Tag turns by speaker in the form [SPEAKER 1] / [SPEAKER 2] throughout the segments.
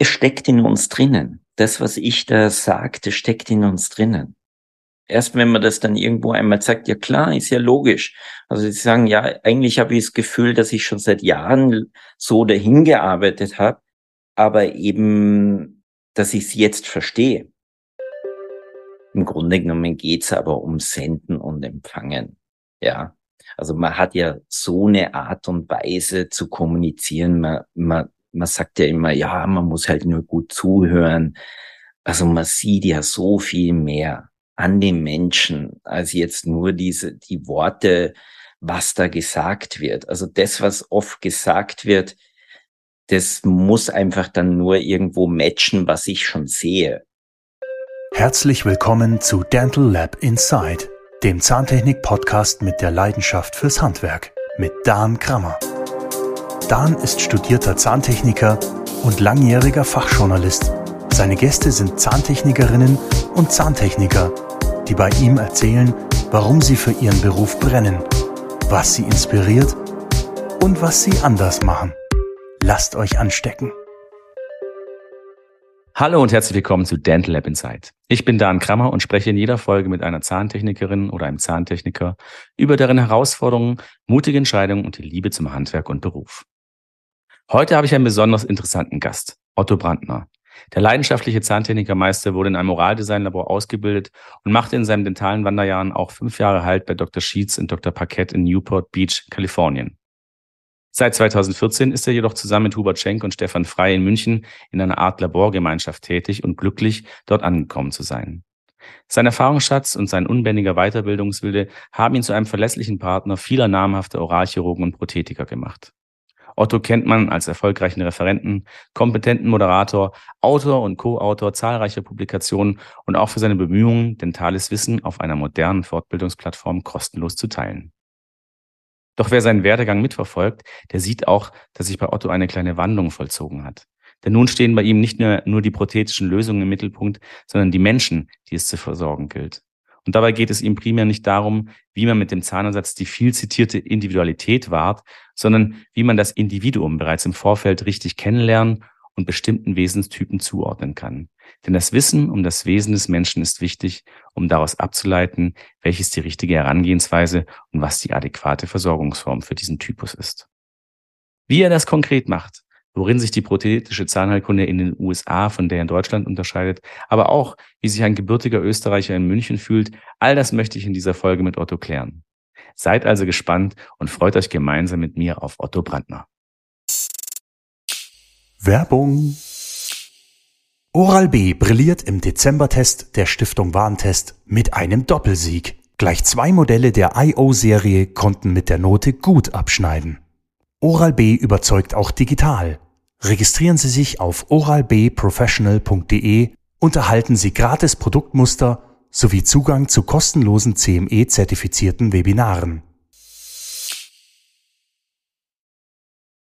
[SPEAKER 1] es steckt in uns drinnen. Das, was ich da sagte, steckt in uns drinnen. Erst wenn man das dann irgendwo einmal sagt, ja klar, ist ja logisch. Also sie sagen, ja, eigentlich habe ich das Gefühl, dass ich schon seit Jahren so dahin gearbeitet habe, aber eben, dass ich es jetzt verstehe. Im Grunde genommen geht's aber um Senden und Empfangen. Ja. Also man hat ja so eine Art und Weise zu kommunizieren. Man, man, man sagt ja immer, ja, man muss halt nur gut zuhören. Also man sieht ja so viel mehr an den Menschen als jetzt nur diese, die Worte, was da gesagt wird. Also das, was oft gesagt wird, das muss einfach dann nur irgendwo matchen, was ich schon sehe.
[SPEAKER 2] Herzlich willkommen zu Dental Lab Inside, dem Zahntechnik-Podcast mit der Leidenschaft fürs Handwerk mit Dan Krammer. Dan ist studierter Zahntechniker und langjähriger Fachjournalist. Seine Gäste sind Zahntechnikerinnen und Zahntechniker, die bei ihm erzählen, warum sie für ihren Beruf brennen, was sie inspiriert und was sie anders machen. Lasst euch anstecken.
[SPEAKER 3] Hallo und herzlich willkommen zu Dental Lab Insight. Ich bin Dan Krammer und spreche in jeder Folge mit einer Zahntechnikerin oder einem Zahntechniker über deren Herausforderungen, mutige Entscheidungen und die Liebe zum Handwerk und Beruf. Heute habe ich einen besonders interessanten Gast, Otto Brandner. Der leidenschaftliche Zahntechnikermeister wurde in einem Moraldesignlabor ausgebildet und machte in seinen dentalen Wanderjahren auch fünf Jahre Halt bei Dr. Sheets und Dr. Paquette in Newport Beach, Kalifornien. Seit 2014 ist er jedoch zusammen mit Hubert Schenk und Stefan Frey in München in einer Art Laborgemeinschaft tätig und glücklich, dort angekommen zu sein. Sein Erfahrungsschatz und sein unbändiger Weiterbildungswille haben ihn zu einem verlässlichen Partner vieler namhafter Oralchirurgen und Prothetiker gemacht. Otto kennt man als erfolgreichen Referenten, kompetenten Moderator, Autor und Co-Autor zahlreicher Publikationen und auch für seine Bemühungen, dentales Wissen auf einer modernen Fortbildungsplattform kostenlos zu teilen. Doch wer seinen Werdegang mitverfolgt, der sieht auch, dass sich bei Otto eine kleine Wandlung vollzogen hat. Denn nun stehen bei ihm nicht nur, nur die prothetischen Lösungen im Mittelpunkt, sondern die Menschen, die es zu versorgen gilt. Und dabei geht es ihm primär nicht darum, wie man mit dem Zahnersatz die viel zitierte Individualität wahrt, sondern wie man das Individuum bereits im Vorfeld richtig kennenlernen und bestimmten Wesenstypen zuordnen kann. Denn das Wissen um das Wesen des Menschen ist wichtig, um daraus abzuleiten, welches die richtige Herangehensweise und was die adäquate Versorgungsform für diesen Typus ist. Wie er das konkret macht, worin sich die prothetische Zahnheilkunde in den USA von der in Deutschland unterscheidet, aber auch, wie sich ein gebürtiger Österreicher in München fühlt, all das möchte ich in dieser Folge mit Otto klären. Seid also gespannt und freut euch gemeinsam mit mir auf Otto Brandner.
[SPEAKER 2] Werbung Oral-B brilliert im Dezembertest der Stiftung Warentest mit einem Doppelsieg. Gleich zwei Modelle der IO-Serie konnten mit der Note gut abschneiden. Oral-B überzeugt auch digital. Registrieren Sie sich auf oralbprofessional.de und erhalten Sie gratis Produktmuster sowie Zugang zu kostenlosen CME-zertifizierten Webinaren.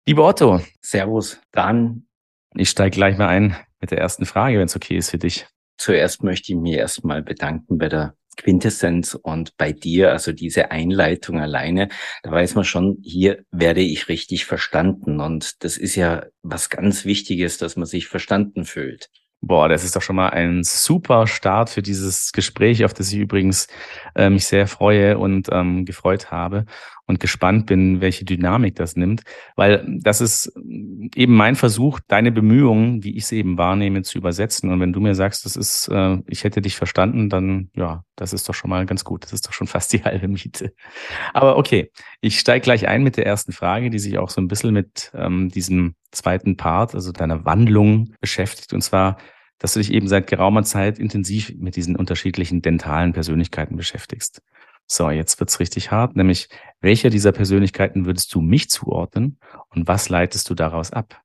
[SPEAKER 3] Lieber Otto,
[SPEAKER 1] Servus, dann.
[SPEAKER 3] Ich steige gleich mal ein mit der ersten Frage, wenn es okay ist für dich.
[SPEAKER 1] Zuerst möchte ich mich erstmal bedanken bei der Quintessenz und bei dir, also diese Einleitung alleine, da weiß man schon, hier werde ich richtig verstanden. Und das ist ja was ganz Wichtiges, dass man sich verstanden fühlt.
[SPEAKER 3] Boah, das ist doch schon mal ein super Start für dieses Gespräch, auf das ich übrigens äh, mich sehr freue und ähm, gefreut habe und gespannt bin, welche Dynamik das nimmt, weil das ist eben mein Versuch, deine Bemühungen, wie ich sie eben wahrnehme, zu übersetzen. Und wenn du mir sagst, das ist, äh, ich hätte dich verstanden, dann ja, das ist doch schon mal ganz gut. Das ist doch schon fast die halbe Miete. Aber okay, ich steige gleich ein mit der ersten Frage, die sich auch so ein bisschen mit ähm, diesem zweiten Part, also deiner Wandlung beschäftigt. Und zwar, dass du dich eben seit geraumer Zeit intensiv mit diesen unterschiedlichen dentalen Persönlichkeiten beschäftigst. So, jetzt wird's richtig hart, nämlich welcher dieser Persönlichkeiten würdest du mich zuordnen und was leitest du daraus ab?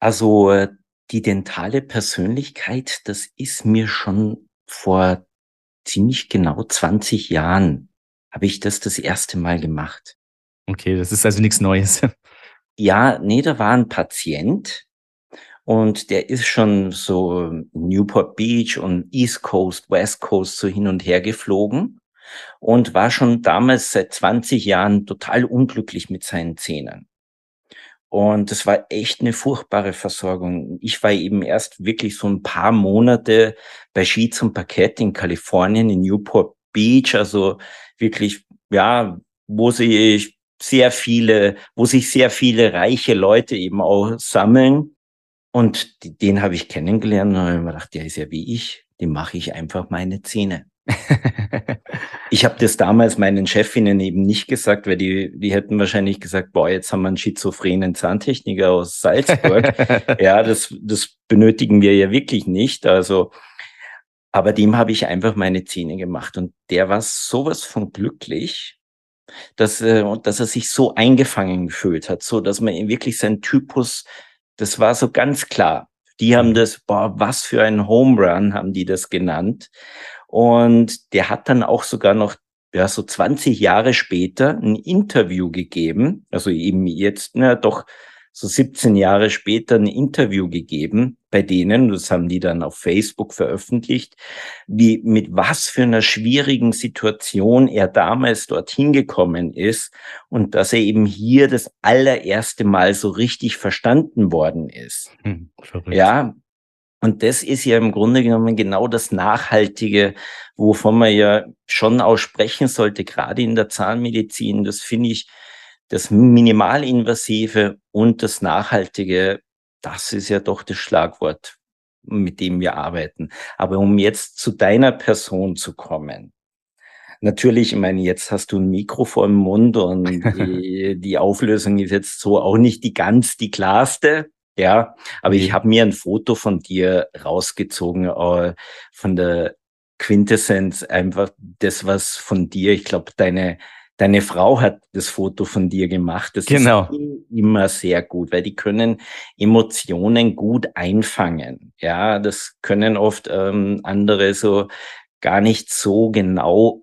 [SPEAKER 1] Also die dentale Persönlichkeit, das ist mir schon vor ziemlich genau 20 Jahren habe ich das das erste Mal gemacht.
[SPEAKER 3] Okay, das ist also nichts Neues.
[SPEAKER 1] Ja, nee, da war ein Patient und der ist schon so Newport Beach und East Coast, West Coast so hin und her geflogen und war schon damals seit 20 Jahren total unglücklich mit seinen Zähnen. Und das war echt eine furchtbare Versorgung. Ich war eben erst wirklich so ein paar Monate bei Ski zum Parkett in Kalifornien, in Newport Beach, also wirklich, ja, wo sich sehr viele, wo sich sehr viele reiche Leute eben auch sammeln. Und den habe ich kennengelernt und habe mir gedacht, der ist ja wie ich, dem mache ich einfach meine Zähne. Ich habe das damals meinen Chefinnen eben nicht gesagt, weil die, die hätten wahrscheinlich gesagt, boah, jetzt haben wir einen schizophrenen Zahntechniker aus Salzburg. ja, das, das benötigen wir ja wirklich nicht. Also, aber dem habe ich einfach meine Zähne gemacht und der war sowas von glücklich, dass, äh, dass er sich so eingefangen gefühlt hat, so dass man wirklich sein Typus, das war so ganz klar. Die haben das, boah, was für ein Home Run haben die das genannt. Und der hat dann auch sogar noch, ja, so 20 Jahre später ein Interview gegeben, also eben jetzt, na, doch so 17 Jahre später ein Interview gegeben bei denen, das haben die dann auf Facebook veröffentlicht, wie mit was für einer schwierigen Situation er damals dorthin gekommen ist und dass er eben hier das allererste Mal so richtig verstanden worden ist. Hm, ja, und das ist ja im Grunde genommen genau das Nachhaltige, wovon man ja schon aussprechen sollte, gerade in der Zahnmedizin. Das finde ich, das Minimalinvasive und das Nachhaltige, das ist ja doch das Schlagwort, mit dem wir arbeiten. Aber um jetzt zu deiner Person zu kommen, Natürlich, ich meine, jetzt hast du ein Mikro vor dem Mund und die, die Auflösung ist jetzt so auch nicht die ganz die klarste. Ja, aber ich mhm. habe mir ein Foto von dir rausgezogen, äh, von der Quintessenz, einfach das, was von dir, ich glaube, deine, deine Frau hat das Foto von dir gemacht. Das
[SPEAKER 3] genau. ist
[SPEAKER 1] immer sehr gut, weil die können Emotionen gut einfangen. Ja, das können oft ähm, andere so gar nicht so genau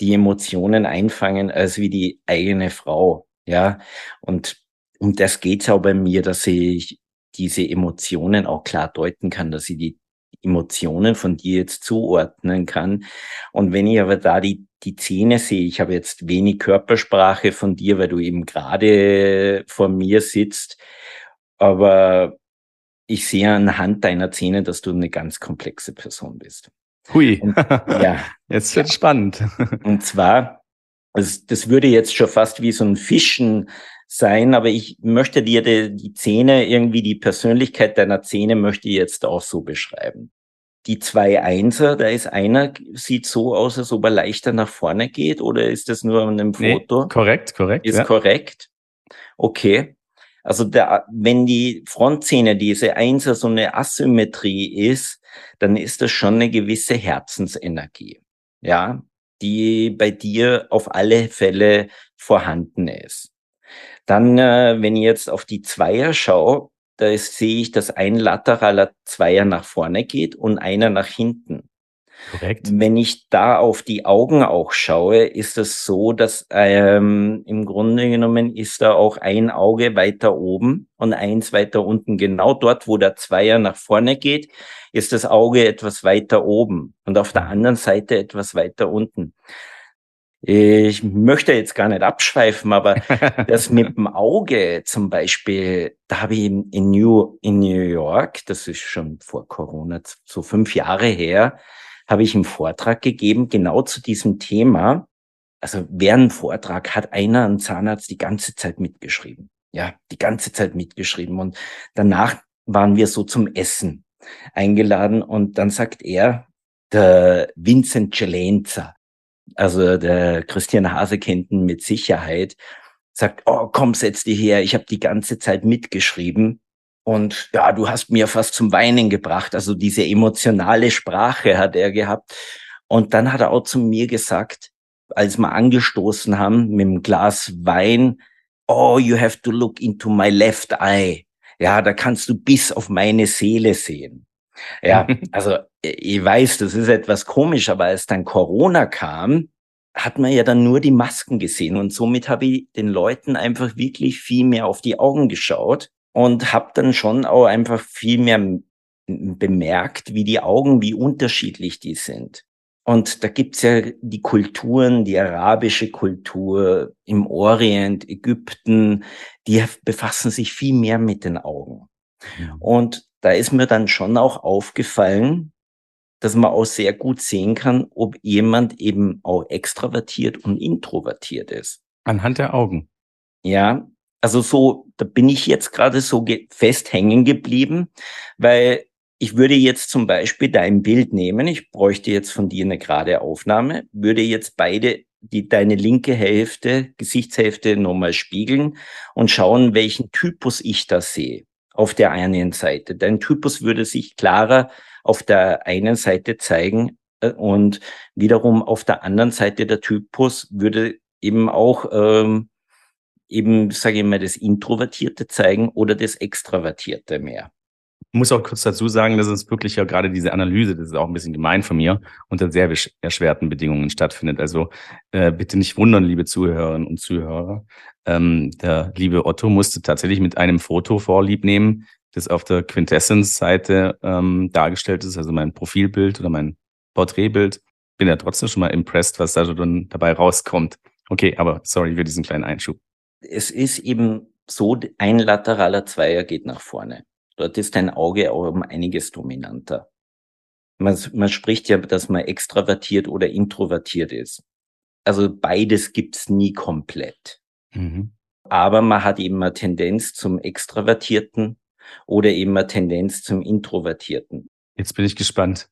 [SPEAKER 1] die Emotionen einfangen als wie die eigene Frau. Ja, und um das geht's auch bei mir, dass ich diese Emotionen auch klar deuten kann, dass ich die Emotionen von dir jetzt zuordnen kann. Und wenn ich aber da die, die Zähne sehe, ich habe jetzt wenig Körpersprache von dir, weil du eben gerade vor mir sitzt, aber ich sehe anhand deiner Zähne, dass du eine ganz komplexe Person bist.
[SPEAKER 3] Hui. Und, ja. Jetzt wird ja. spannend.
[SPEAKER 1] Und zwar, also das würde jetzt schon fast wie so ein Fischen sein, aber ich möchte dir die, die Zähne, irgendwie die Persönlichkeit deiner Zähne möchte ich jetzt auch so beschreiben. Die zwei Einser, da ist einer, sieht so aus, als ob er leichter nach vorne geht, oder ist das nur an einem Foto?
[SPEAKER 3] Nee, korrekt, korrekt.
[SPEAKER 1] Ist ja. korrekt. Okay. Also der, wenn die Frontzähne, diese Einser so eine Asymmetrie ist, dann ist das schon eine gewisse Herzensenergie. Ja, die bei dir auf alle Fälle vorhanden ist. Dann, äh, wenn ich jetzt auf die Zweier schaue, da sehe ich, dass ein lateraler Zweier nach vorne geht und einer nach hinten. Korrekt. Wenn ich da auf die Augen auch schaue, ist es so, dass ähm, im Grunde genommen ist da auch ein Auge weiter oben und eins weiter unten. Genau dort, wo der Zweier nach vorne geht, ist das Auge etwas weiter oben und auf der anderen Seite etwas weiter unten. Ich möchte jetzt gar nicht abschweifen, aber das mit dem Auge zum Beispiel, da habe ich in, in, New, in New York, das ist schon vor Corona, so fünf Jahre her, habe ich einen Vortrag gegeben, genau zu diesem Thema. Also während Vortrag hat einer, ein Zahnarzt, die ganze Zeit mitgeschrieben. Ja, die ganze Zeit mitgeschrieben. Und danach waren wir so zum Essen eingeladen und dann sagt er, der Vincent Celenza, also der Christian Hase kennt mit Sicherheit, sagt, oh komm, setz dich her, ich habe die ganze Zeit mitgeschrieben. Und ja, du hast mir fast zum Weinen gebracht. Also diese emotionale Sprache hat er gehabt. Und dann hat er auch zu mir gesagt, als wir angestoßen haben mit dem Glas Wein, oh, you have to look into my left eye. Ja, da kannst du bis auf meine Seele sehen. Ja, also ich weiß, das ist etwas komisch, aber als dann Corona kam, hat man ja dann nur die Masken gesehen und somit habe ich den Leuten einfach wirklich viel mehr auf die Augen geschaut und habe dann schon auch einfach viel mehr bemerkt, wie die Augen, wie unterschiedlich die sind. Und da gibt's ja die Kulturen, die arabische Kultur im Orient, Ägypten, die befassen sich viel mehr mit den Augen. Und da ist mir dann schon auch aufgefallen, dass man auch sehr gut sehen kann, ob jemand eben auch extravertiert und introvertiert ist.
[SPEAKER 3] Anhand der Augen.
[SPEAKER 1] Ja, also so, da bin ich jetzt gerade so fest hängen geblieben, weil ich würde jetzt zum Beispiel dein Bild nehmen, ich bräuchte jetzt von dir eine gerade Aufnahme, würde jetzt beide die deine linke Hälfte, Gesichtshälfte nochmal spiegeln und schauen, welchen Typus ich da sehe auf der einen Seite. Dein Typus würde sich klarer auf der einen Seite zeigen äh, und wiederum auf der anderen Seite der Typus würde eben auch ähm, eben, sage ich mal, das Introvertierte zeigen oder das Extravertierte mehr.
[SPEAKER 3] Ich muss auch kurz dazu sagen, dass es wirklich ja gerade diese Analyse, das ist auch ein bisschen gemein von mir, unter sehr erschwerten Bedingungen stattfindet. Also äh, bitte nicht wundern, liebe Zuhörerinnen und Zuhörer. Ähm, der liebe Otto musste tatsächlich mit einem Foto vorlieb nehmen, das auf der Quintessence-Seite ähm, dargestellt ist, also mein Profilbild oder mein Porträtbild. Bin ja trotzdem schon mal impressed, was da schon dabei rauskommt. Okay, aber sorry für diesen kleinen Einschub.
[SPEAKER 1] Es ist eben so, ein lateraler Zweier geht nach vorne. Dort ist dein Auge auch um einiges dominanter. Man, man spricht ja, dass man extravertiert oder introvertiert ist. Also beides gibt's nie komplett. Mhm. Aber man hat eben eine Tendenz zum Extravertierten oder eben eine Tendenz zum Introvertierten.
[SPEAKER 3] Jetzt bin ich gespannt.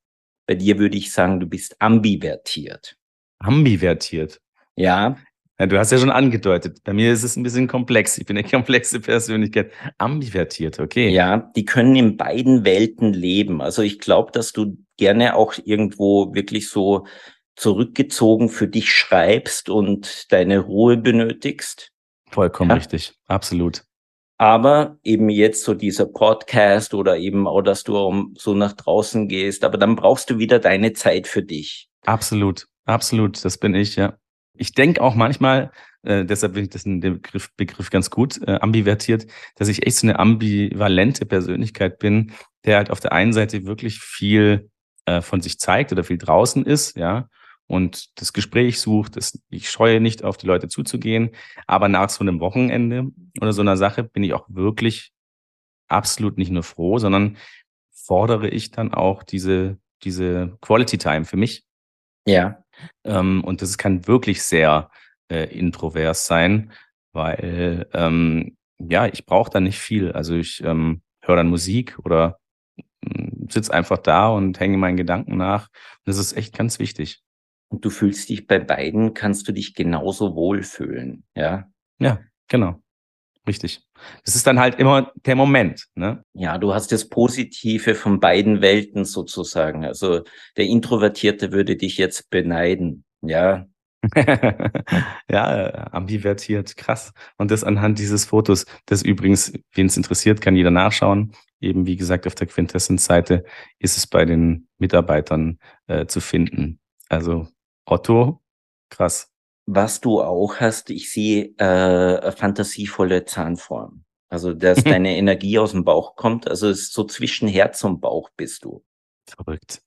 [SPEAKER 1] Bei dir würde ich sagen, du bist ambivertiert.
[SPEAKER 3] Ambivertiert?
[SPEAKER 1] Ja.
[SPEAKER 3] Ja, du hast ja schon angedeutet, bei mir ist es ein bisschen komplex. Ich bin eine komplexe Persönlichkeit. Ambivertiert, okay.
[SPEAKER 1] Ja, die können in beiden Welten leben. Also ich glaube, dass du gerne auch irgendwo wirklich so zurückgezogen für dich schreibst und deine Ruhe benötigst.
[SPEAKER 3] Vollkommen ja. richtig, absolut.
[SPEAKER 1] Aber eben jetzt so dieser Podcast oder eben auch, dass du so nach draußen gehst, aber dann brauchst du wieder deine Zeit für dich.
[SPEAKER 3] Absolut, absolut, das bin ich, ja ich denke auch manchmal, äh, deshalb finde ich das den Begriff, Begriff ganz gut, äh, ambivertiert, dass ich echt so eine ambivalente Persönlichkeit bin, der halt auf der einen Seite wirklich viel äh, von sich zeigt oder viel draußen ist, ja, und das Gespräch sucht. Das, ich scheue nicht, auf die Leute zuzugehen. Aber nach so einem Wochenende oder so einer Sache bin ich auch wirklich absolut nicht nur froh, sondern fordere ich dann auch diese, diese Quality Time für mich.
[SPEAKER 1] Ja.
[SPEAKER 3] Ähm, und das kann wirklich sehr äh, introvers sein, weil ähm, ja, ich brauche da nicht viel. Also ich ähm, höre dann Musik oder äh, sitze einfach da und hänge meinen Gedanken nach. Und das ist echt ganz wichtig.
[SPEAKER 1] Und du fühlst dich bei beiden, kannst du dich genauso wohlfühlen, ja?
[SPEAKER 3] Ja, genau. Richtig. Das ist dann halt immer der Moment, ne?
[SPEAKER 1] Ja, du hast das Positive von beiden Welten sozusagen. Also der Introvertierte würde dich jetzt beneiden, ja.
[SPEAKER 3] ja, ambivertiert, krass. Und das anhand dieses Fotos, das übrigens, wen es interessiert, kann jeder nachschauen. Eben wie gesagt, auf der Quintessence-Seite ist es bei den Mitarbeitern äh, zu finden. Also Otto, krass
[SPEAKER 1] was du auch hast, ich sehe äh, fantasievolle Zahnform. Also, dass mhm. deine Energie aus dem Bauch kommt. Also, es ist so zwischen Herz und Bauch bist du.
[SPEAKER 3] Verrückt.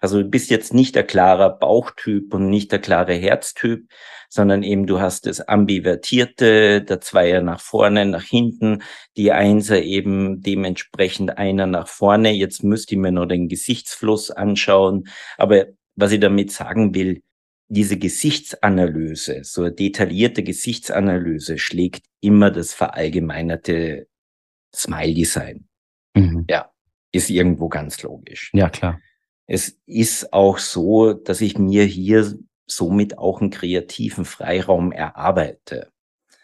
[SPEAKER 1] Also, du bist jetzt nicht der klare Bauchtyp und nicht der klare Herztyp, sondern eben du hast das Ambivertierte, der Zweier nach vorne, nach hinten, die Einser eben dementsprechend einer nach vorne. Jetzt müsste ich mir nur den Gesichtsfluss anschauen. Aber was ich damit sagen will, diese Gesichtsanalyse, so eine detaillierte Gesichtsanalyse schlägt immer das verallgemeinerte Smile-Design. Mhm. Ja, ist irgendwo ganz logisch.
[SPEAKER 3] Ja, klar.
[SPEAKER 1] Es ist auch so, dass ich mir hier somit auch einen kreativen Freiraum erarbeite.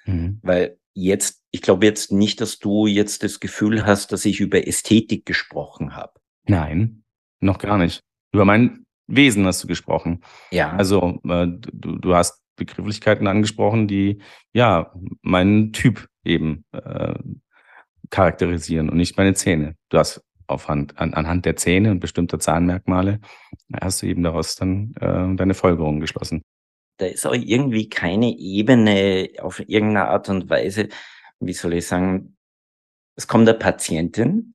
[SPEAKER 1] Mhm. Weil jetzt, ich glaube jetzt nicht, dass du jetzt das Gefühl hast, dass ich über Ästhetik gesprochen habe.
[SPEAKER 3] Nein, noch gar nicht. Über mein Wesen hast du gesprochen.
[SPEAKER 1] Ja.
[SPEAKER 3] Also äh, du, du hast Begrifflichkeiten angesprochen, die ja meinen Typ eben äh, charakterisieren und nicht meine Zähne. Du hast auf Hand, an, anhand der Zähne und bestimmter Zahnmerkmale hast du eben daraus dann äh, deine Folgerungen geschlossen.
[SPEAKER 1] Da ist auch irgendwie keine Ebene auf irgendeine Art und Weise, wie soll ich sagen, es kommt der Patientin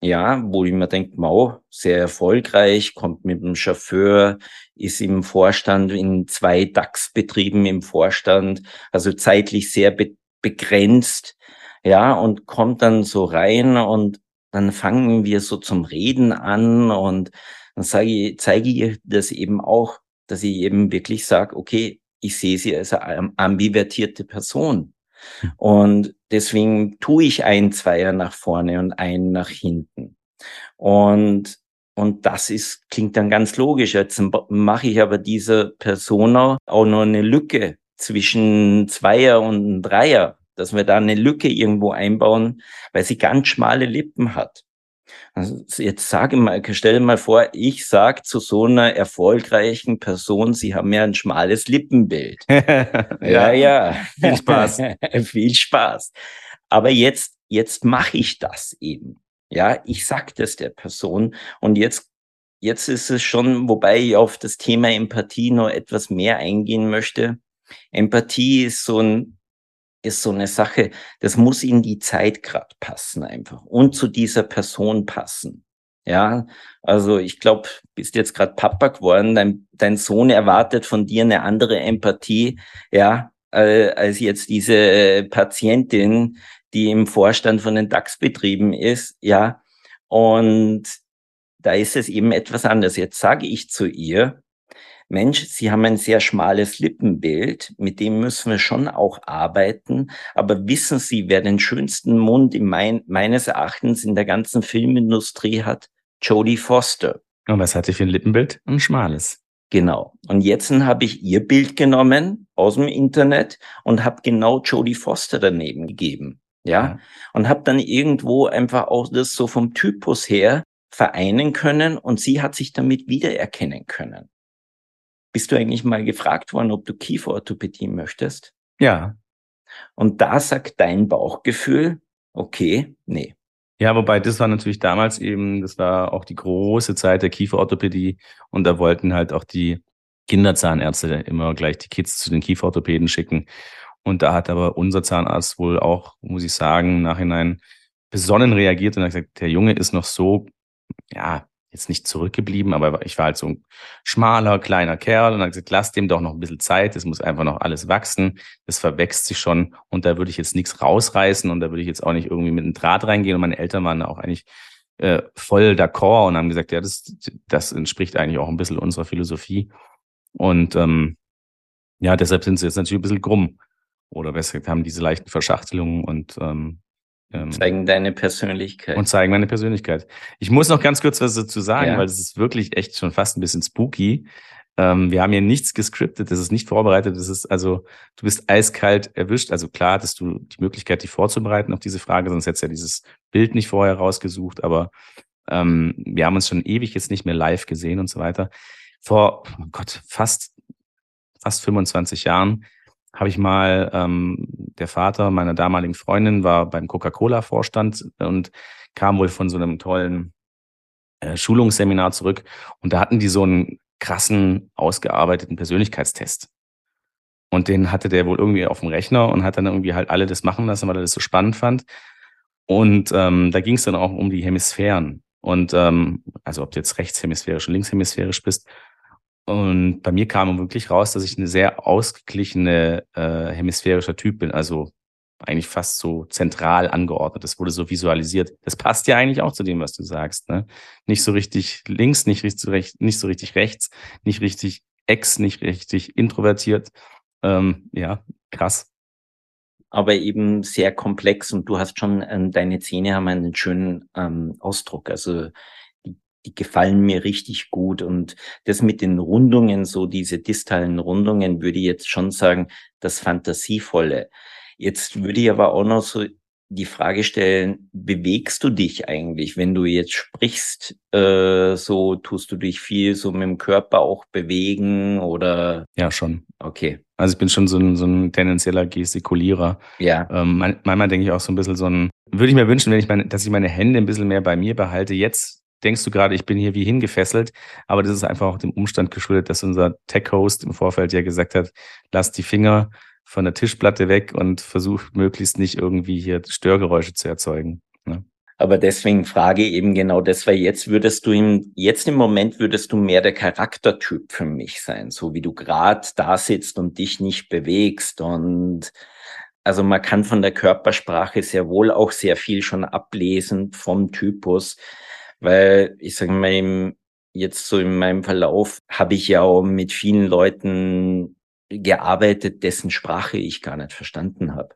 [SPEAKER 1] ja, wo ich mir denke, mau, sehr erfolgreich, kommt mit dem Chauffeur, ist im Vorstand in zwei DAX-Betrieben im Vorstand, also zeitlich sehr be begrenzt, ja, und kommt dann so rein und dann fangen wir so zum Reden an und dann sage ich, zeige ich das eben auch, dass ich eben wirklich sage, okay, ich sehe sie als eine ambivertierte Person. Hm. Und deswegen tue ich ein Zweier nach vorne und einen nach hinten. Und, und das ist, klingt dann ganz logisch. Jetzt mache ich aber dieser Persona auch noch eine Lücke zwischen Zweier und Dreier, dass wir da eine Lücke irgendwo einbauen, weil sie ganz schmale Lippen hat. Also jetzt sage mal, stell mal vor, ich sage zu so einer erfolgreichen Person, sie haben ja ein schmales Lippenbild.
[SPEAKER 3] ja, ja, ja. Viel Spaß.
[SPEAKER 1] Viel Spaß. Aber jetzt, jetzt mache ich das eben. Ja, ich sag das der Person und jetzt Jetzt ist es schon, wobei ich auf das Thema Empathie noch etwas mehr eingehen möchte. Empathie ist so ein ist so eine Sache, das muss in die Zeit gerade passen einfach und zu dieser Person passen. Ja, also ich glaube, bist jetzt gerade Papa geworden, dein, dein Sohn erwartet von dir eine andere Empathie, ja, als jetzt diese äh, Patientin, die im Vorstand von den DAX-Betrieben ist, ja. Und da ist es eben etwas anders. Jetzt sage ich zu ihr, Mensch, Sie haben ein sehr schmales Lippenbild, mit dem müssen wir schon auch arbeiten. Aber wissen Sie, wer den schönsten Mund in mein, meines Erachtens in der ganzen Filmindustrie hat? Jodie Foster.
[SPEAKER 3] Und was hat sie für ein Lippenbild? Ein schmales.
[SPEAKER 1] Genau. Und jetzt habe ich ihr Bild genommen aus dem Internet und habe genau Jodie Foster daneben gegeben. Ja. ja. Und habe dann irgendwo einfach auch das so vom Typus her vereinen können und sie hat sich damit wiedererkennen können. Bist du eigentlich mal gefragt worden, ob du Kieferorthopädie möchtest?
[SPEAKER 3] Ja.
[SPEAKER 1] Und da sagt dein Bauchgefühl, okay, nee.
[SPEAKER 3] Ja, wobei das war natürlich damals eben, das war auch die große Zeit der Kieferorthopädie und da wollten halt auch die Kinderzahnärzte immer gleich die Kids zu den Kieferorthopäden schicken. Und da hat aber unser Zahnarzt wohl auch, muss ich sagen, im Nachhinein besonnen reagiert und hat gesagt, der Junge ist noch so, ja, jetzt nicht zurückgeblieben, aber ich war halt so ein schmaler, kleiner Kerl und habe gesagt, lass dem doch noch ein bisschen Zeit, es muss einfach noch alles wachsen, das verwächst sich schon und da würde ich jetzt nichts rausreißen und da würde ich jetzt auch nicht irgendwie mit einem Draht reingehen und meine Eltern waren auch eigentlich äh, voll d'accord und haben gesagt, ja, das, das entspricht eigentlich auch ein bisschen unserer Philosophie und ähm, ja, deshalb sind sie jetzt natürlich ein bisschen krumm oder besser gesagt, haben diese leichten Verschachtelungen und ähm,
[SPEAKER 1] ähm, zeigen deine Persönlichkeit.
[SPEAKER 3] Und zeigen meine Persönlichkeit. Ich muss noch ganz kurz was dazu sagen, ja. weil es ist wirklich echt schon fast ein bisschen spooky. Ähm, wir haben hier nichts gescriptet, das ist nicht vorbereitet, das ist also, du bist eiskalt erwischt. Also klar hattest du die Möglichkeit, dich vorzubereiten auf diese Frage, sonst hättest du ja dieses Bild nicht vorher rausgesucht, aber ähm, wir haben uns schon ewig jetzt nicht mehr live gesehen und so weiter. Vor, oh Gott, fast, fast 25 Jahren habe ich mal, ähm, der Vater meiner damaligen Freundin war beim Coca-Cola-Vorstand und kam wohl von so einem tollen äh, Schulungsseminar zurück und da hatten die so einen krassen, ausgearbeiteten Persönlichkeitstest. Und den hatte der wohl irgendwie auf dem Rechner und hat dann irgendwie halt alle das machen lassen, weil er das so spannend fand. Und ähm, da ging es dann auch um die Hemisphären. Und ähm, also ob du jetzt rechtshemisphärisch und linkshemisphärisch bist. Und bei mir kam wirklich raus, dass ich eine sehr ausgeglichene äh, hemisphärischer Typ bin, also eigentlich fast so zentral angeordnet. Das wurde so visualisiert. Das passt ja eigentlich auch zu dem, was du sagst. Ne? Nicht so richtig links, nicht, richtig, nicht so richtig rechts, nicht richtig ex, nicht richtig introvertiert. Ähm, ja, krass.
[SPEAKER 1] Aber eben sehr komplex und du hast schon, ähm, deine Zähne haben einen schönen ähm, Ausdruck. Also die gefallen mir richtig gut. Und das mit den Rundungen, so diese distalen Rundungen, würde ich jetzt schon sagen, das Fantasievolle. Jetzt würde ich aber auch noch so die Frage stellen, bewegst du dich eigentlich, wenn du jetzt sprichst, äh, so tust du dich viel so mit dem Körper auch bewegen oder?
[SPEAKER 3] Ja, schon.
[SPEAKER 1] Okay.
[SPEAKER 3] Also ich bin schon so ein, so ein tendenzieller Gestikulierer.
[SPEAKER 1] Ja.
[SPEAKER 3] Ähm, manchmal denke ich auch so ein bisschen so ein, würde ich mir wünschen, wenn ich meine, dass ich meine Hände ein bisschen mehr bei mir behalte. Jetzt denkst du gerade, ich bin hier wie hingefesselt. Aber das ist einfach auch dem Umstand geschuldet, dass unser Tech-Host im Vorfeld ja gesagt hat, lass die Finger von der Tischplatte weg und versuch möglichst nicht irgendwie hier Störgeräusche zu erzeugen. Ne?
[SPEAKER 1] Aber deswegen frage ich eben genau das, weil jetzt würdest du im, jetzt im Moment würdest du mehr der Charaktertyp für mich sein, so wie du gerade da sitzt und dich nicht bewegst. Und also man kann von der Körpersprache sehr wohl auch sehr viel schon ablesen vom Typus, weil ich sage mal, im, jetzt so in meinem Verlauf habe ich ja auch mit vielen Leuten gearbeitet, dessen Sprache ich gar nicht verstanden habe.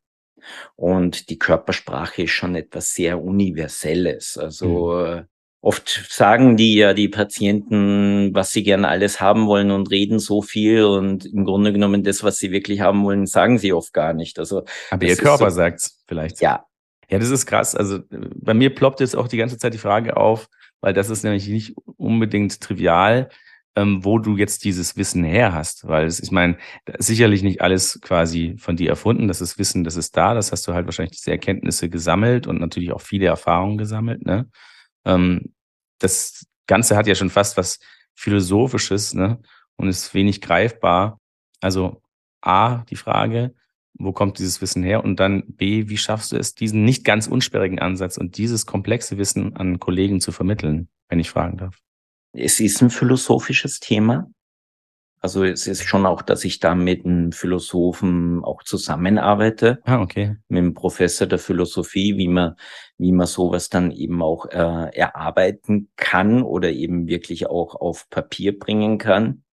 [SPEAKER 1] Und die Körpersprache ist schon etwas sehr Universelles. Also mhm. oft sagen die ja die Patienten, was sie gerne alles haben wollen und reden so viel und im Grunde genommen das, was sie wirklich haben wollen, sagen sie oft gar nicht. Also
[SPEAKER 3] aber ihr Körper so, sagt's vielleicht.
[SPEAKER 1] Ja.
[SPEAKER 3] Ja, das ist krass. Also bei mir ploppt jetzt auch die ganze Zeit die Frage auf, weil das ist nämlich nicht unbedingt trivial ähm, wo du jetzt dieses Wissen her hast. Weil es, ich meine, sicherlich nicht alles quasi von dir erfunden. Das ist Wissen, das ist da. Das hast du halt wahrscheinlich diese Erkenntnisse gesammelt und natürlich auch viele Erfahrungen gesammelt. Ne? Ähm, das Ganze hat ja schon fast was Philosophisches ne? und ist wenig greifbar. Also A, die Frage, wo kommt dieses Wissen her? Und dann B, wie schaffst du es, diesen nicht ganz unsperrigen Ansatz und dieses komplexe Wissen an Kollegen zu vermitteln, wenn ich fragen darf?
[SPEAKER 1] Es ist ein philosophisches Thema. Also es ist schon auch, dass ich da mit einem Philosophen auch zusammenarbeite.
[SPEAKER 3] Ah, okay.
[SPEAKER 1] Mit einem Professor der Philosophie, wie man, wie man sowas dann eben auch äh, erarbeiten kann oder eben wirklich auch auf Papier bringen kann.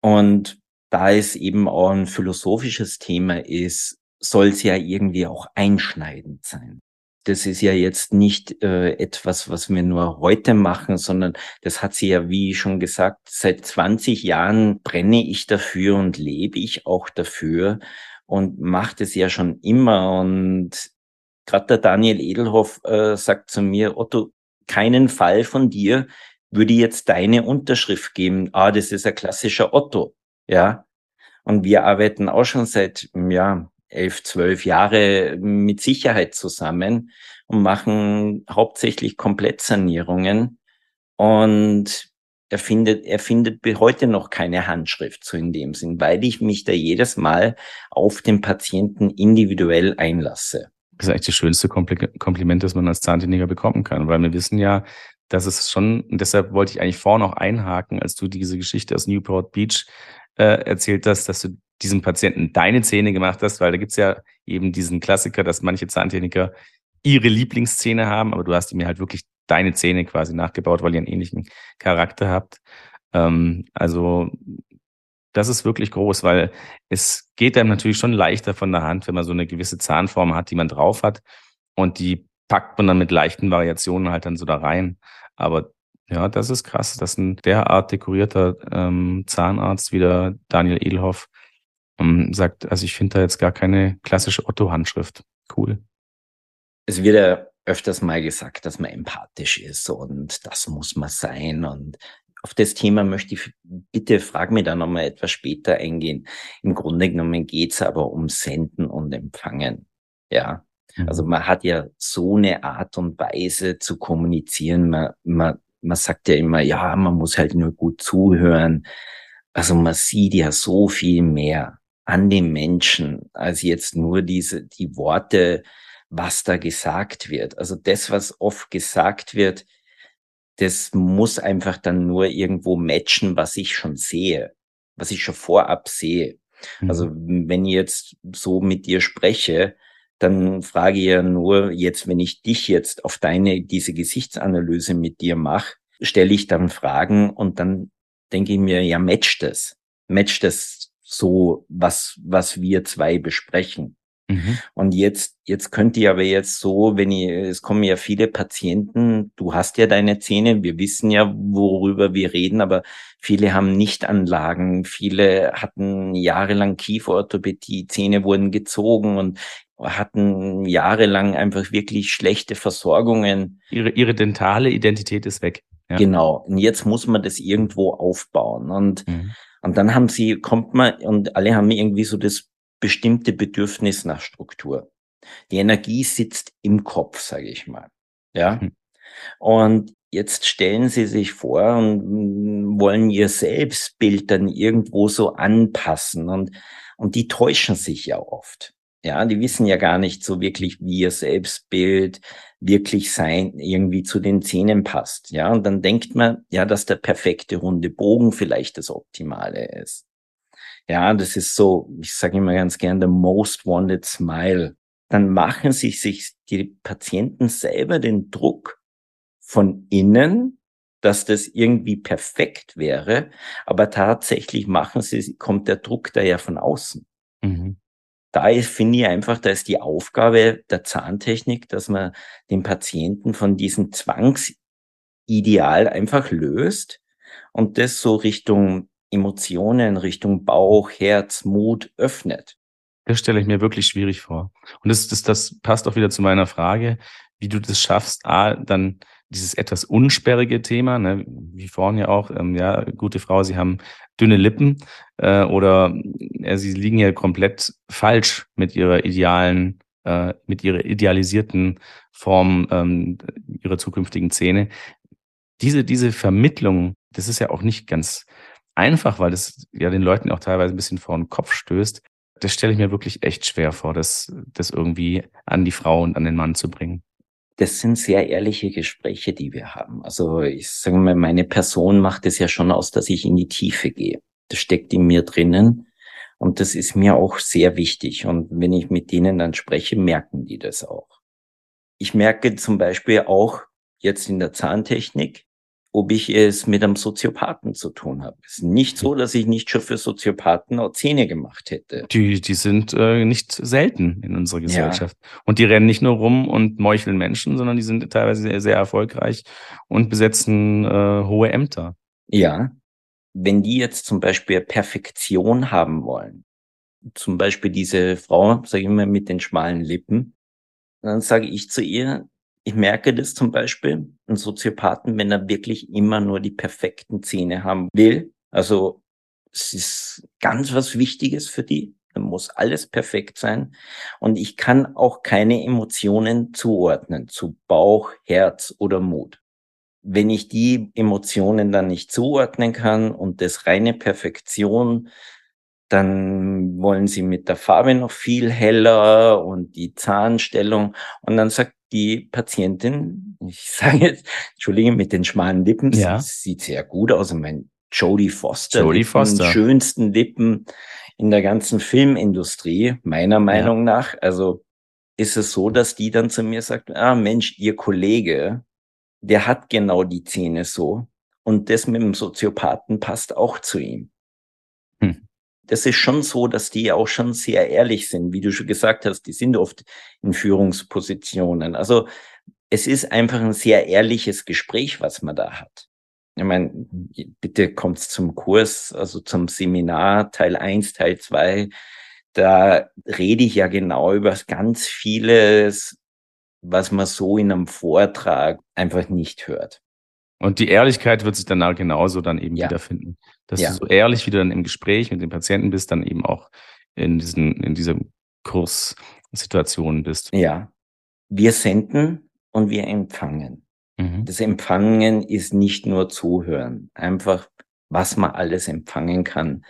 [SPEAKER 1] Und da es eben auch ein philosophisches Thema ist, soll es ja irgendwie auch einschneidend sein das ist ja jetzt nicht äh, etwas, was wir nur heute machen, sondern das hat sie ja, wie schon gesagt, seit 20 Jahren brenne ich dafür und lebe ich auch dafür und mache das ja schon immer. Und gerade der Daniel Edelhoff äh, sagt zu mir, Otto, keinen Fall von dir würde jetzt deine Unterschrift geben. Ah, das ist ein klassischer Otto. Ja. Und wir arbeiten auch schon seit, ja, elf, zwölf Jahre mit Sicherheit zusammen und machen hauptsächlich Komplettsanierungen. Und er findet, er findet heute noch keine Handschrift so in dem Sinn, weil ich mich da jedes Mal auf den Patienten individuell einlasse.
[SPEAKER 3] Das ist eigentlich das schönste Kompliment, das man als Zahntechniker bekommen kann, weil wir wissen ja, dass es schon, und deshalb wollte ich eigentlich vorhin auch einhaken, als du diese Geschichte aus Newport Beach äh, erzählt hast, dass du diesem Patienten deine Zähne gemacht hast, weil da gibt's ja eben diesen Klassiker, dass manche Zahntechniker ihre Lieblingszähne haben, aber du hast mir halt wirklich deine Zähne quasi nachgebaut, weil ihr einen ähnlichen Charakter habt. Ähm, also das ist wirklich groß, weil es geht einem natürlich schon leichter von der Hand, wenn man so eine gewisse Zahnform hat, die man drauf hat und die packt man dann mit leichten Variationen halt dann so da rein. Aber ja, das ist krass, dass ein derart dekorierter ähm, Zahnarzt wie der Daniel Edelhoff ähm, sagt, also ich finde da jetzt gar keine klassische Otto-Handschrift. Cool.
[SPEAKER 1] Es wird ja öfters mal gesagt, dass man empathisch ist und das muss man sein. Und auf das Thema möchte ich bitte, frag mir da nochmal etwas später eingehen. Im Grunde genommen geht's aber um Senden und Empfangen. Ja. Mhm. Also man hat ja so eine Art und Weise zu kommunizieren. Man, man, man sagt ja immer, ja, man muss halt nur gut zuhören. Also man sieht ja so viel mehr an dem Menschen als jetzt nur diese, die Worte, was da gesagt wird. Also das, was oft gesagt wird, das muss einfach dann nur irgendwo matchen, was ich schon sehe, was ich schon vorab sehe. Mhm. Also wenn ich jetzt so mit dir spreche, dann frage ich ja nur jetzt, wenn ich dich jetzt auf deine, diese Gesichtsanalyse mit dir mache, stelle ich dann Fragen und dann denke ich mir, ja, matcht das? Matcht das so, was, was wir zwei besprechen. Mhm. Und jetzt, jetzt könnt ihr aber jetzt so, wenn ihr, es kommen ja viele Patienten, du hast ja deine Zähne, wir wissen ja, worüber wir reden, aber viele haben Nichtanlagen, viele hatten jahrelang Kieferorthopädie, Zähne wurden gezogen und hatten jahrelang einfach wirklich schlechte Versorgungen.
[SPEAKER 3] Ihre, ihre dentale Identität ist weg.
[SPEAKER 1] Ja. Genau. Und jetzt muss man das irgendwo aufbauen. Und mhm. Und dann haben sie, kommt man, und alle haben irgendwie so das bestimmte Bedürfnis nach Struktur. Die Energie sitzt im Kopf, sage ich mal. Ja. Mhm. Und jetzt stellen sie sich vor und wollen ihr Selbstbild dann irgendwo so anpassen und, und die täuschen sich ja oft. Ja, die wissen ja gar nicht so wirklich, wie ihr Selbstbild wirklich sein, irgendwie zu den Zähnen passt. Ja, und dann denkt man, ja, dass der perfekte runde Bogen vielleicht das Optimale ist. Ja, das ist so, ich sage immer ganz gern, the most wanted smile. Dann machen sich, sich die Patienten selber den Druck von innen, dass das irgendwie perfekt wäre, aber tatsächlich machen sie, kommt der Druck da ja von außen. Mhm da finde ich einfach, da ist die Aufgabe der Zahntechnik, dass man den Patienten von diesem Zwangsideal einfach löst und das so Richtung Emotionen, Richtung Bauch, Herz, Mut öffnet.
[SPEAKER 3] Das stelle ich mir wirklich schwierig vor. Und das, das, das passt auch wieder zu meiner Frage, wie du das schaffst, A, dann dieses etwas unsperrige Thema, ne, wie vorhin ja auch, ähm, ja, gute Frau, Sie haben dünne Lippen äh, oder äh, Sie liegen ja komplett falsch mit Ihrer idealen, äh, mit Ihrer idealisierten Form ähm, Ihrer zukünftigen Zähne. Diese, diese Vermittlung, das ist ja auch nicht ganz einfach, weil das ja den Leuten auch teilweise ein bisschen vor den Kopf stößt. Das stelle ich mir wirklich echt schwer vor, das, das irgendwie an die Frau und an den Mann zu bringen
[SPEAKER 1] das sind sehr ehrliche Gespräche, die wir haben. Also ich sage mal, meine Person macht es ja schon aus, dass ich in die Tiefe gehe. Das steckt in mir drinnen und das ist mir auch sehr wichtig. Und wenn ich mit denen dann spreche, merken die das auch. Ich merke zum Beispiel auch jetzt in der Zahntechnik, ob ich es mit einem Soziopathen zu tun habe. Es ist nicht so, dass ich nicht schon für Soziopathen auch Zähne gemacht hätte.
[SPEAKER 3] Die, die sind äh, nicht selten in unserer Gesellschaft. Ja. Und die rennen nicht nur rum und meucheln Menschen, sondern die sind teilweise sehr, sehr erfolgreich und besetzen äh, hohe Ämter.
[SPEAKER 1] Ja. Wenn die jetzt zum Beispiel Perfektion haben wollen, zum Beispiel diese Frau, sage ich mal, mit den schmalen Lippen, dann sage ich zu ihr, ich merke das zum Beispiel, ein Soziopathen, wenn er wirklich immer nur die perfekten Zähne haben will. Also es ist ganz was Wichtiges für die. Dann muss alles perfekt sein. Und ich kann auch keine Emotionen zuordnen zu Bauch, Herz oder Mut. Wenn ich die Emotionen dann nicht zuordnen kann und das reine Perfektion, dann wollen sie mit der Farbe noch viel heller und die Zahnstellung. Und dann sagt die Patientin, ich sage jetzt, Entschuldige, mit den schmalen Lippen, ja. sieht sehr gut aus. Ich meine, Jodie Foster,
[SPEAKER 3] Jodie Foster.
[SPEAKER 1] Die schönsten Lippen in der ganzen Filmindustrie, meiner Meinung ja. nach. Also ist es so, dass die dann zu mir sagt, ah Mensch, ihr Kollege, der hat genau die Zähne so. Und das mit dem Soziopathen passt auch zu ihm das ist schon so, dass die auch schon sehr ehrlich sind, wie du schon gesagt hast, die sind oft in Führungspositionen. Also es ist einfach ein sehr ehrliches Gespräch, was man da hat. Ich meine, bitte kommt zum Kurs, also zum Seminar, Teil 1, Teil 2. Da rede ich ja genau über ganz vieles, was man so in einem Vortrag einfach nicht hört.
[SPEAKER 3] Und die Ehrlichkeit wird sich danach genauso dann eben ja. wiederfinden. Dass ja. du so ehrlich, wie du dann im Gespräch mit dem Patienten bist, dann eben auch in diesen, in dieser Kurssituation bist.
[SPEAKER 1] Ja. Wir senden und wir empfangen. Mhm. Das Empfangen ist nicht nur Zuhören. Einfach, was man alles empfangen kann.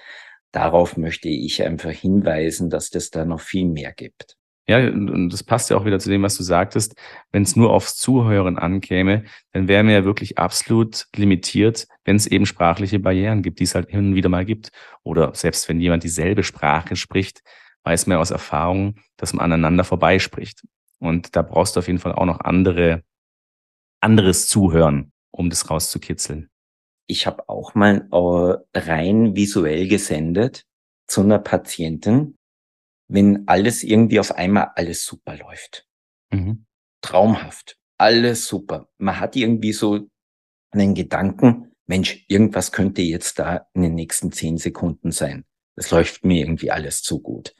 [SPEAKER 1] Darauf möchte ich einfach hinweisen, dass das da noch viel mehr gibt.
[SPEAKER 3] Ja, und das passt ja auch wieder zu dem, was du sagtest. Wenn es nur aufs Zuhören ankäme, dann wären wir ja wirklich absolut limitiert, wenn es eben sprachliche Barrieren gibt, die es halt hin und wieder mal gibt. Oder selbst wenn jemand dieselbe Sprache spricht, weiß man aus Erfahrung, dass man aneinander vorbeispricht. Und da brauchst du auf jeden Fall auch noch andere, anderes Zuhören, um das rauszukitzeln.
[SPEAKER 1] Ich habe auch mal äh, rein visuell gesendet zu einer Patientin, wenn alles irgendwie auf einmal alles super läuft. Mhm. Traumhaft. Alles super. Man hat irgendwie so einen Gedanken, Mensch, irgendwas könnte jetzt da in den nächsten zehn Sekunden sein. Das läuft mir irgendwie alles zu gut.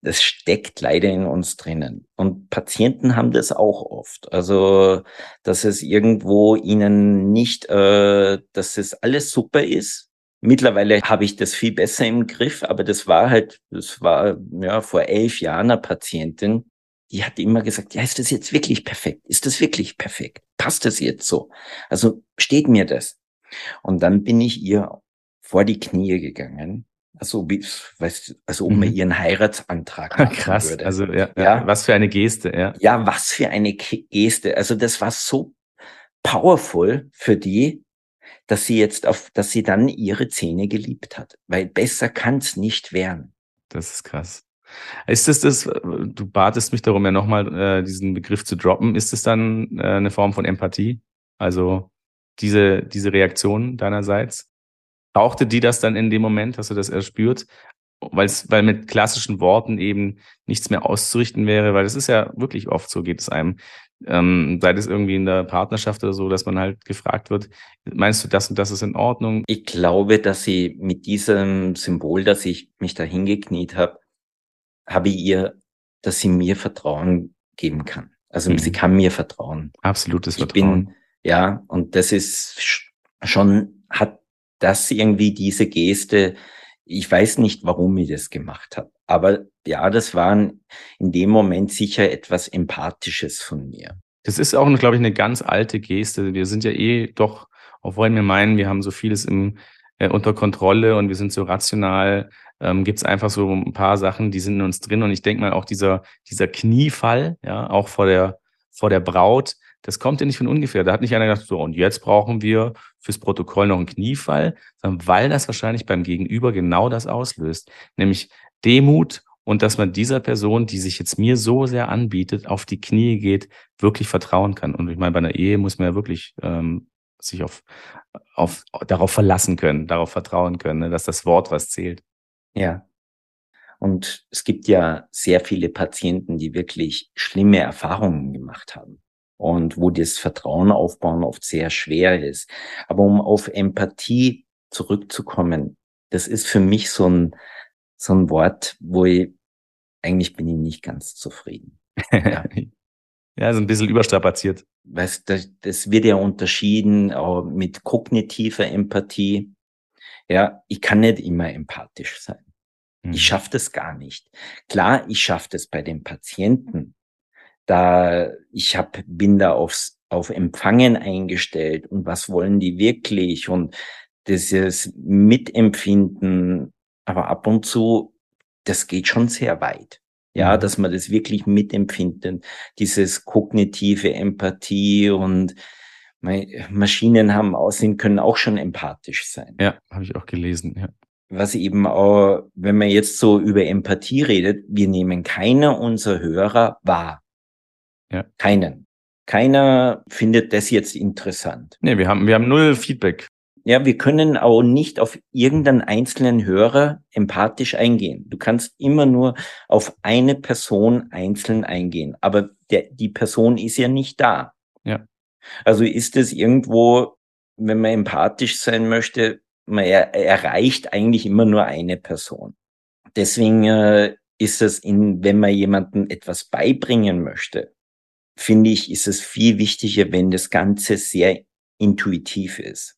[SPEAKER 1] Das steckt leider in uns drinnen. Und Patienten haben das auch oft. Also, dass es irgendwo ihnen nicht, äh, dass es alles super ist, Mittlerweile habe ich das viel besser im Griff, aber das war halt, das war ja vor elf Jahren eine Patientin, die hat immer gesagt, ja, ist das jetzt wirklich perfekt? Ist das wirklich perfekt? Passt das jetzt so? Also steht mir das? Und dann bin ich ihr vor die Knie gegangen Also, wie, weißt, also man
[SPEAKER 3] Mhm.
[SPEAKER 1] ihren Heiratsantrag machen
[SPEAKER 3] Krass.
[SPEAKER 1] würde.
[SPEAKER 3] Also ja, ja.
[SPEAKER 1] Ja.
[SPEAKER 3] was für eine Geste, ja.
[SPEAKER 1] Ja, was für eine Geste. Also das war so powerful für die, dass sie jetzt auf, dass sie dann ihre Zähne geliebt hat. Weil besser kann's nicht werden.
[SPEAKER 3] Das ist krass. Ist das das, du batest mich darum ja nochmal, äh, diesen Begriff zu droppen. Ist es dann äh, eine Form von Empathie? Also diese, diese Reaktion deinerseits? Brauchte die das dann in dem Moment? Hast du das erspürt? Weil's, weil mit klassischen Worten eben nichts mehr auszurichten wäre, weil es ist ja wirklich oft so, geht es einem. Ähm, sei es irgendwie in der Partnerschaft oder so, dass man halt gefragt wird, meinst du das und das ist in Ordnung?
[SPEAKER 1] Ich glaube, dass sie mit diesem Symbol, dass ich mich da hingekniet habe, habe ich ihr, dass sie mir Vertrauen geben kann. Also
[SPEAKER 3] Mhm.
[SPEAKER 1] sie kann mir vertrauen.
[SPEAKER 3] Absolutes
[SPEAKER 1] Ich
[SPEAKER 3] Vertrauen.
[SPEAKER 1] bin, ja, und das ist sch- schon, hat das irgendwie diese Geste, ich weiß nicht, warum ich das gemacht habe, aber ja, das war in dem Moment sicher etwas Empathisches von mir.
[SPEAKER 3] Das ist auch, glaube ich, eine ganz alte Geste. Wir sind ja eh doch, auch wollen wir meinen, wir haben so vieles im, äh, unter Kontrolle und wir sind so rational, ähm, gibt es einfach so ein paar Sachen, die sind in uns drin. Und ich denke mal, auch dieser, dieser Kniefall, ja, auch vor der, vor der Braut, das kommt ja nicht von ungefähr. Da hat nicht einer gedacht, so, und jetzt brauchen wir fürs Protokoll noch einen Kniefall, sondern weil das wahrscheinlich beim Gegenüber genau das auslöst, nämlich Demut und dass man dieser Person, die sich jetzt mir so sehr anbietet, auf die Knie geht, wirklich vertrauen kann. Und ich meine, bei einer Ehe muss man ja wirklich ähm, sich auf, auf, darauf verlassen können, darauf vertrauen können, ne, dass das Wort was zählt.
[SPEAKER 1] Ja. Und es gibt ja sehr viele Patienten, die wirklich schlimme Erfahrungen gemacht haben und wo das Vertrauen aufbauen oft sehr schwer ist. Aber um auf Empathie zurückzukommen, das ist für mich so ein, so ein Wort, wo ich, eigentlich bin ich nicht ganz zufrieden.
[SPEAKER 3] Ja, ja so ein bisschen überstrapaziert.
[SPEAKER 1] Weißt, das, das wird ja unterschieden auch mit kognitiver Empathie. Ja, ich kann nicht immer empathisch sein.
[SPEAKER 3] Mhm.
[SPEAKER 1] Ich schaffe das gar nicht. Klar, ich schaffe das bei den Patienten. Da ich hab, bin da aufs, auf Empfangen eingestellt und was wollen die wirklich und dieses Mitempfinden, aber ab und zu, das geht schon sehr weit. Ja,
[SPEAKER 3] Mhm.
[SPEAKER 1] dass man das wirklich mitempfindet, dieses kognitive Empathie und Maschinen haben Aussehen, können auch schon empathisch sein
[SPEAKER 3] Ja, habe ich auch gelesen. Ja.
[SPEAKER 1] was eben auch, wenn man jetzt so über Empathie redet, wir nehmen keiner unserer Hörer wahr.
[SPEAKER 3] Ja.
[SPEAKER 1] Keinen. Keiner findet das jetzt interessant.
[SPEAKER 3] Nee, wir haben, wir haben null Feedback.
[SPEAKER 1] Ja, wir können auch nicht auf irgendeinen einzelnen Hörer empathisch eingehen. Du kannst immer nur auf eine Person einzeln eingehen, aber der, die Person ist ja nicht da.
[SPEAKER 3] Ja.
[SPEAKER 1] Also ist es irgendwo, wenn man empathisch sein möchte, man er, erreicht eigentlich immer nur eine Person. Deswegen äh, ist es in, wenn man jemandem etwas beibringen möchte, finde ich, ist es viel wichtiger, wenn das Ganze sehr intuitiv ist.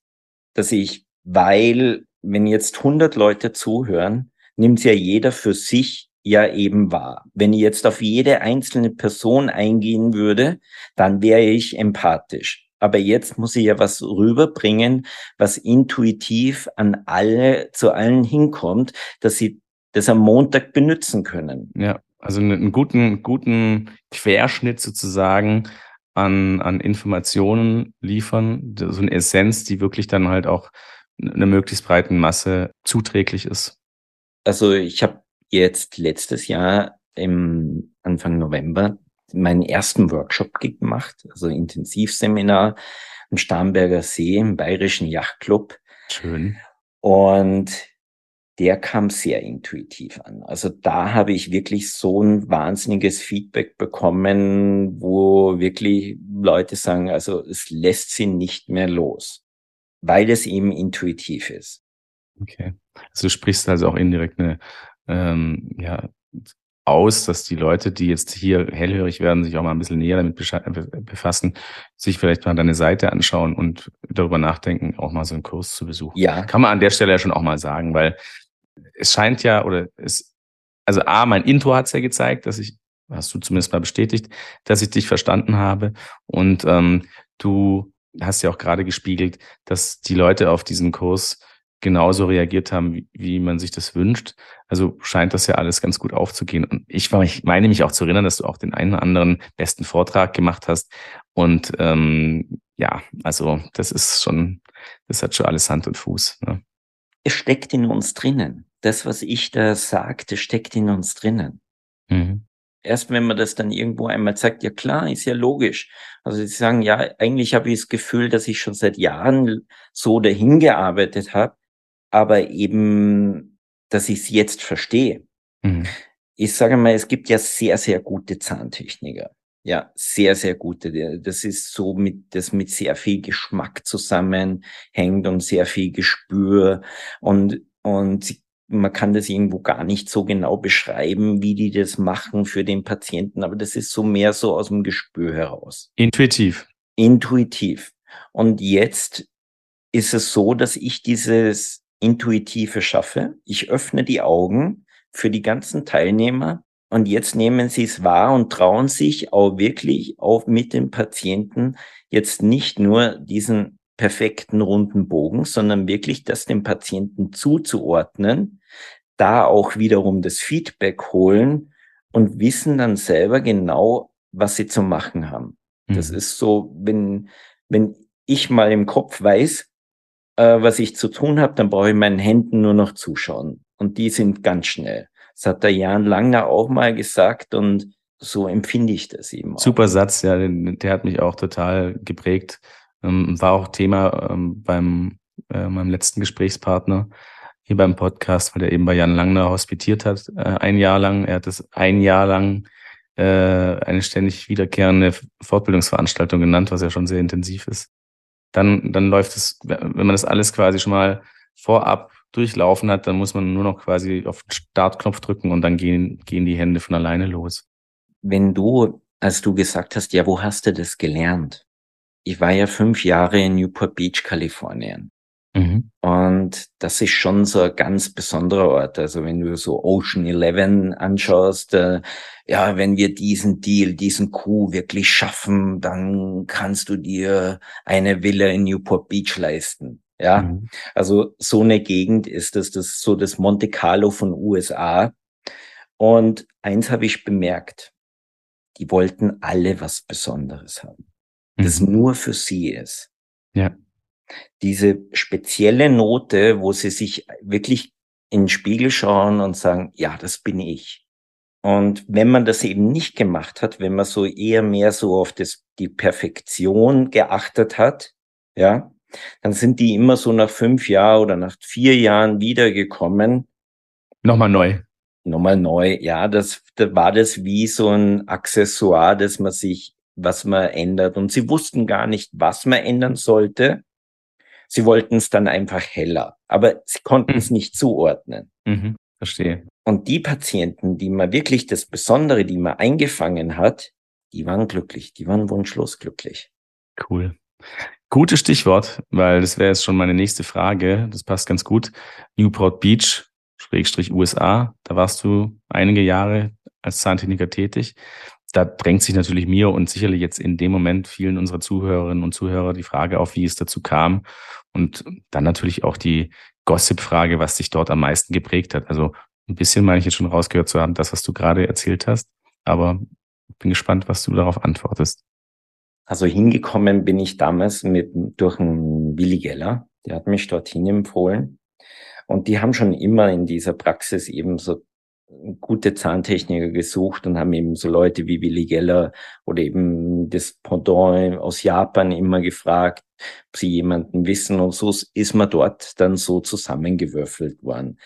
[SPEAKER 1] Dass ich, weil, wenn jetzt 100 Leute zuhören, nimmt ja jeder für sich ja eben wahr. Wenn ich jetzt auf jede einzelne Person eingehen würde, dann wäre ich empathisch. Aber jetzt muss ich ja was rüberbringen, was intuitiv an alle, zu allen hinkommt, dass sie das am Montag benutzen können.
[SPEAKER 3] Ja, also einen, guten, guten Querschnitt sozusagen an, an Informationen liefern, so eine Essenz, die wirklich dann halt auch einer möglichst breiten Masse zuträglich ist.
[SPEAKER 1] Also ich habe jetzt letztes Jahr im Anfang November meinen ersten Workshop gemacht, also Intensivseminar am Starnberger See im Bayerischen Yachtclub.
[SPEAKER 3] Schön.
[SPEAKER 1] Und der kam sehr intuitiv an. Also da habe ich wirklich so ein wahnsinniges Feedback bekommen, wo wirklich Leute sagen, also es lässt sie nicht mehr los, weil es eben intuitiv ist.
[SPEAKER 3] Okay. Also du sprichst also auch indirekt eine, ähm, ja, aus, dass die Leute, die jetzt hier hellhörig werden, sich auch mal ein bisschen näher damit befassen, sich vielleicht mal deine Seite anschauen und darüber nachdenken, auch mal so einen Kurs zu besuchen.
[SPEAKER 1] Ja.
[SPEAKER 3] Kann man an der Stelle ja schon auch mal sagen, weil es scheint ja, oder es, also A, mein Intro hat es ja gezeigt, dass ich, hast du zumindest mal bestätigt, dass ich dich verstanden habe. Und ähm, du hast ja auch gerade gespiegelt, dass die Leute auf diesem Kurs genauso reagiert haben, wie, wie man sich das wünscht. Also scheint das ja alles ganz gut aufzugehen. Und ich, ich meine mich auch zu erinnern, dass du auch den einen oder anderen besten Vortrag gemacht hast. Und ähm, ja, also das ist schon, das hat schon alles Hand und Fuß. Ne?
[SPEAKER 1] Es steckt in uns drinnen. Das, was ich da sagte, steckt in uns drinnen. Mhm. Erst wenn man das dann irgendwo einmal sagt, ja klar, ist ja logisch. Also sie sagen, ja, eigentlich habe ich das Gefühl, dass ich schon seit Jahren so dahin gearbeitet habe, aber eben, dass ich es jetzt verstehe. Mhm. Ich sage mal, es gibt ja sehr, sehr gute Zahntechniker. Ja, sehr, sehr gute. Das ist so mit, das mit sehr viel Geschmack zusammenhängt und sehr viel Gespür und, und man kann das irgendwo gar nicht so genau beschreiben, wie die das machen für den Patienten, aber das ist so mehr so aus dem Gespür heraus.
[SPEAKER 3] Intuitiv.
[SPEAKER 1] Intuitiv. Und jetzt ist es so, dass ich dieses Intuitive schaffe. Ich öffne die Augen für die ganzen Teilnehmer und jetzt nehmen sie es wahr und trauen sich auch wirklich auch mit dem Patienten jetzt nicht nur diesen perfekten runden Bogen, sondern wirklich das dem Patienten zuzuordnen, da auch wiederum das Feedback holen und wissen dann selber genau, was sie zu machen haben. Mhm. Das ist so, wenn, wenn ich mal im Kopf weiß, äh, was ich zu tun habe, dann brauche ich meinen Händen nur noch zuschauen. Und die sind ganz schnell. Das hat der Jan Langner auch mal gesagt und so empfinde ich das eben
[SPEAKER 3] auch. Super Satz, ja, der hat mich auch total geprägt. Ähm, war auch Thema ähm, beim äh, meinem letzten Gesprächspartner hier beim Podcast, weil er eben bei Jan Langner hospitiert hat, äh, ein Jahr lang. Er hat es ein Jahr lang äh, eine ständig wiederkehrende Fortbildungsveranstaltung genannt, was ja schon sehr intensiv ist. Dann, dann läuft es, wenn man das alles quasi schon mal vorab durchlaufen hat, dann muss man nur noch quasi auf den Startknopf drücken und dann gehen, gehen die Hände von alleine los.
[SPEAKER 1] Wenn du, als du gesagt hast, ja, wo hast du das gelernt? Ich war ja fünf Jahre in Newport Beach, Kalifornien. Mhm. Und das ist schon so ein ganz besonderer Ort. Also wenn du so Ocean 11 anschaust, äh, ja, wenn wir diesen Deal, diesen Coup wirklich schaffen, dann kannst du dir eine Villa in Newport Beach leisten. Ja, mhm. also so eine Gegend ist das, das so das Monte Carlo von USA. Und eins habe ich bemerkt, die wollten alle was Besonderes haben, mhm. das nur für sie ist.
[SPEAKER 3] Ja.
[SPEAKER 1] Diese spezielle Note, wo sie sich wirklich in den Spiegel schauen und sagen, ja, das bin ich. Und wenn man das eben nicht gemacht hat, wenn man so eher mehr so auf das, die Perfektion geachtet hat, ja, dann sind die immer so nach fünf Jahren oder nach vier Jahren wiedergekommen.
[SPEAKER 3] Nochmal neu.
[SPEAKER 1] Nochmal neu, ja, das, da war das wie so ein Accessoire, dass man sich, was man ändert. Und sie wussten gar nicht, was man ändern sollte. Sie wollten es dann einfach heller, aber sie konnten mhm. es nicht zuordnen.
[SPEAKER 3] Mhm, verstehe.
[SPEAKER 1] Und die Patienten, die man wirklich das Besondere, die man eingefangen hat, die waren glücklich, die waren wunschlos glücklich.
[SPEAKER 3] Cool. Gutes Stichwort, weil das wäre jetzt schon meine nächste Frage. Das passt ganz gut. Newport Beach, Schrägstrich USA, da warst du einige Jahre als Zahntechniker tätig. Da drängt sich natürlich mir und sicherlich jetzt in dem Moment vielen unserer Zuhörerinnen und Zuhörer die Frage auf, wie es dazu kam. Und dann natürlich auch die Gossip-Frage, was dich dort am meisten geprägt hat. Also ein bisschen meine ich jetzt schon rausgehört zu haben, das, was du gerade erzählt hast. Aber bin gespannt, was du darauf antwortest.
[SPEAKER 1] Also hingekommen bin ich damals mit, durch einen Willi Geller, der hat mich dorthin empfohlen. Und die haben schon immer in dieser Praxis eben so gute Zahntechniker gesucht und haben eben so Leute wie Willi Geller oder eben das Pendant aus Japan immer gefragt, ob sie jemanden wissen und so ist man dort dann so zusammengewürfelt worden.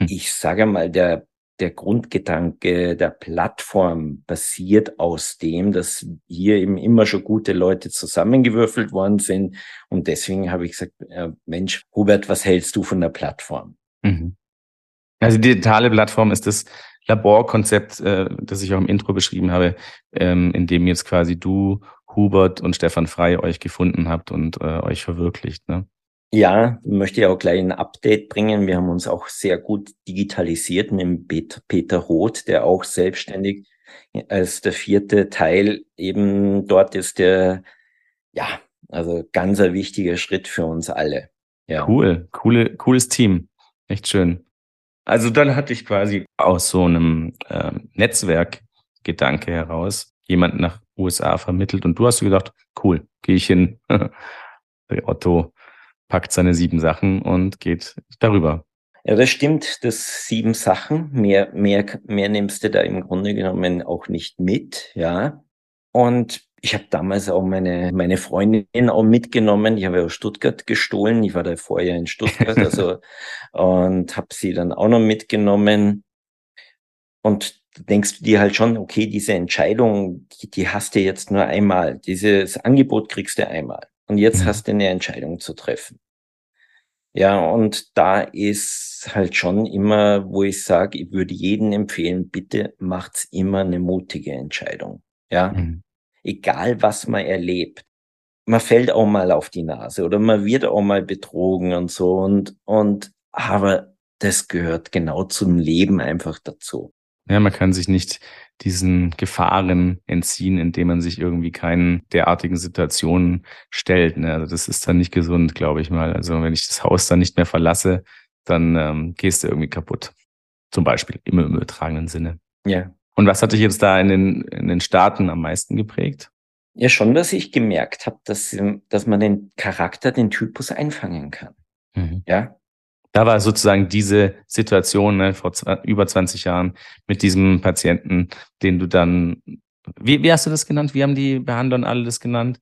[SPEAKER 1] Hm. Ich sage mal, der der Grundgedanke der Plattform basiert aus dem, dass hier eben immer schon gute Leute zusammengewürfelt worden sind. Und deswegen habe ich gesagt, äh, Mensch, Hubert, was hältst du von der Plattform? Mhm.
[SPEAKER 3] Also die digitale Plattform ist das Laborkonzept, äh, das ich auch im Intro beschrieben habe, ähm, in dem jetzt quasi du, Hubert und Stefan Frei euch gefunden habt und äh, euch verwirklicht. Ne?
[SPEAKER 1] Ja, möchte ich auch gleich ein Update bringen. Wir haben uns auch sehr gut digitalisiert mit dem Peter Roth, der auch selbstständig als der vierte Teil eben dort ist, der, ja, also ganz ein wichtiger Schritt für uns alle.
[SPEAKER 3] Ja. Cool, coole, cooles Team. Echt schön. Also dann hatte ich quasi aus so einem äh, Netzwerkgedanke heraus jemanden nach USA vermittelt und du hast gedacht, cool, gehe ich hin. Otto packt seine sieben Sachen und geht darüber.
[SPEAKER 1] Ja, das stimmt, das sieben Sachen. Mehr, mehr, mehr nimmst du da im Grunde genommen auch nicht mit, ja. Und ich habe damals auch meine, meine Freundin auch mitgenommen. Ich habe ja aus Stuttgart gestohlen. Ich war da vorher in Stuttgart, also und habe sie dann auch noch mitgenommen. Und denkst du dir halt schon, okay, diese Entscheidung, die, die hast du jetzt nur einmal. Dieses Angebot kriegst du einmal. Und jetzt mhm. hast du eine Entscheidung zu treffen. Ja, und da ist halt schon immer, wo ich sage, ich würde jedem empfehlen, bitte macht's immer eine mutige Entscheidung. Ja, mhm. egal was man erlebt. Man fällt auch mal auf die Nase oder man wird auch mal betrogen und so und, und, aber das gehört genau zum Leben einfach dazu.
[SPEAKER 3] Ja, man kann sich nicht diesen Gefahren entziehen, indem man sich irgendwie keinen derartigen Situationen stellt. Ne? Also das ist dann nicht gesund, glaube ich mal. Also wenn ich das Haus dann nicht mehr verlasse, dann ähm, gehst du irgendwie kaputt. Zum Beispiel, immer im übertragenen Sinne.
[SPEAKER 1] Ja.
[SPEAKER 3] Und was hat dich jetzt da in den, in den Staaten am meisten geprägt?
[SPEAKER 1] Ja, schon, dass ich gemerkt habe, dass, dass man den Charakter, den Typus einfangen kann. Mhm. Ja,
[SPEAKER 3] da war sozusagen diese Situation ne, vor über 20 Jahren mit diesem Patienten, den du dann, wie, wie hast du das genannt? Wie haben die Behandler alle das genannt?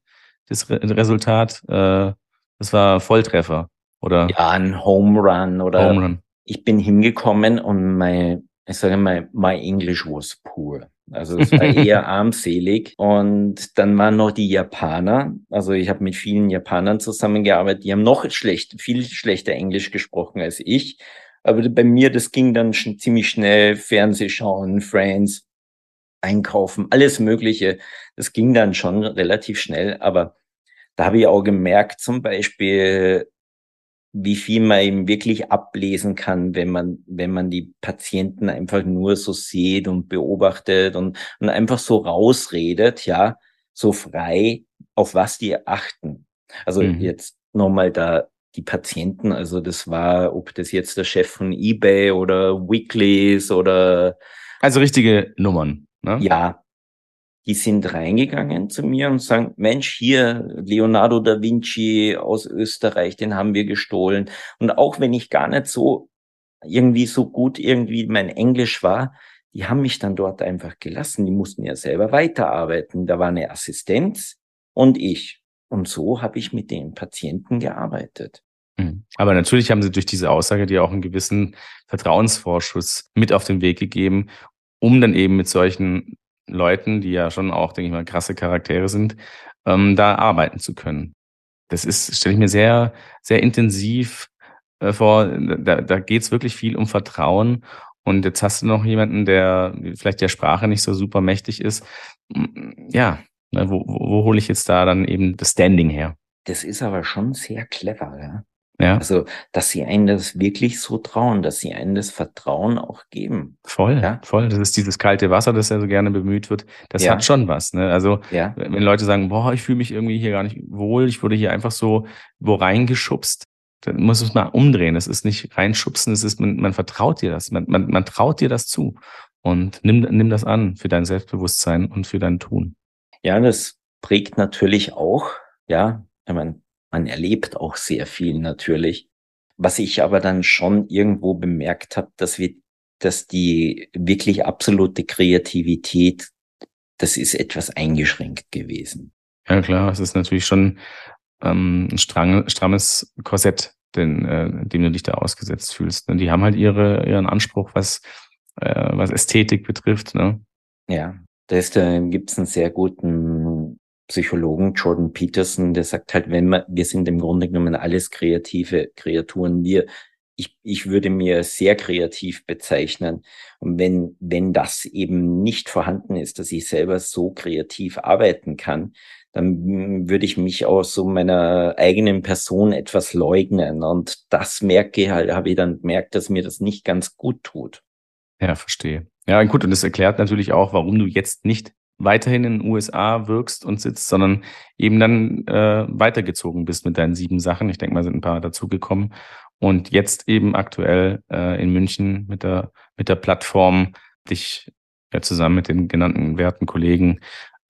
[SPEAKER 3] Das Re Resultat, äh, das war Volltreffer, oder?
[SPEAKER 1] Ja, ein Home Run oder Home Run. ich bin hingekommen und mein, ich sage mal, my English was poor. Also es war eher armselig. Und dann waren noch die Japaner. Also ich habe mit vielen Japanern zusammengearbeitet, die haben noch schlecht, viel schlechter Englisch gesprochen als ich. Aber bei mir, das ging dann schon ziemlich schnell. Fernsehschauen, Friends, einkaufen, alles Mögliche. Das ging dann schon relativ schnell. Aber da habe ich auch gemerkt, zum Beispiel, wie viel man eben wirklich ablesen kann, wenn man, wenn man die Patienten einfach nur so sieht und beobachtet und, und einfach so rausredet, ja, so frei, auf was die achten. Also mhm. jetzt nochmal da die Patienten, also das war, ob das jetzt der Chef von eBay oder Weeklies oder
[SPEAKER 3] also richtige Nummern,
[SPEAKER 1] ne? Ja, die sind reingegangen zu mir und sagen, Mensch, hier Leonardo da Vinci aus Österreich, den haben wir gestohlen. Und auch wenn ich gar nicht so irgendwie so gut irgendwie mein Englisch war, die haben mich dann dort einfach gelassen. Die mussten ja selber weiterarbeiten. Da war eine Assistenz und ich. Und so habe ich mit den Patienten gearbeitet.
[SPEAKER 3] Mhm. Aber natürlich haben sie durch diese Aussage dir auch einen gewissen Vertrauensvorschuss mit auf den Weg gegeben, um dann eben mit solchen Leuten, die ja schon auch, denke ich mal, krasse Charaktere sind, ähm, da arbeiten zu können. Das ist, stelle ich mir sehr, sehr intensiv äh, vor. Da, da geht es wirklich viel um Vertrauen. Und jetzt hast du noch jemanden, der vielleicht der Sprache nicht so super mächtig ist. Ja, ne, wo, wo, wo hole ich jetzt da dann eben das Standing her?
[SPEAKER 1] Das ist aber schon sehr clever, ja. Ja. Also, dass sie einen das wirklich so trauen, dass sie einen das Vertrauen auch geben.
[SPEAKER 3] Voll, ja? voll. Das ist dieses kalte Wasser, das ja so gerne bemüht wird. Das ja. hat schon was. Ne? Also, ja. wenn Leute sagen, boah, ich fühle mich irgendwie hier gar nicht wohl, ich wurde hier einfach so wo reingeschubst, dann muss es mal umdrehen. Es ist nicht reinschubsen, es ist, man, man vertraut dir das, man, man, man traut dir das zu. Und nimm, nimm das an für dein Selbstbewusstsein und für dein Tun.
[SPEAKER 1] Ja, das prägt natürlich auch, ja, ich meine, man erlebt auch sehr viel natürlich. Was ich aber dann schon irgendwo bemerkt habe, dass wir, dass die wirklich absolute Kreativität, das ist etwas eingeschränkt gewesen.
[SPEAKER 3] Ja klar, es ist natürlich schon ähm, ein strang, strammes Korsett, den, äh, dem du dich da ausgesetzt fühlst. Und die haben halt ihre, ihren Anspruch, was, äh, was Ästhetik betrifft. Ne?
[SPEAKER 1] Ja, da ist, da gibt's einen sehr guten Psychologen Jordan Peterson, der sagt halt, wenn man, wir sind im Grunde genommen alles kreative Kreaturen. Wir, ich, ich würde mir sehr kreativ bezeichnen. Und wenn, wenn das eben nicht vorhanden ist, dass ich selber so kreativ arbeiten kann, dann würde ich mich aus so meiner eigenen Person etwas leugnen. Und das merke ich halt, habe ich dann gemerkt, dass mir das nicht ganz gut tut.
[SPEAKER 3] Ja, verstehe. Ja, gut, und das erklärt natürlich auch, warum du jetzt nicht weiterhin in den USA wirkst und sitzt, sondern eben dann äh, weitergezogen bist mit deinen sieben Sachen. Ich denke mal, sind ein paar dazugekommen. Und jetzt eben aktuell äh, in München mit der, mit der Plattform dich ja, zusammen mit den genannten werten Kollegen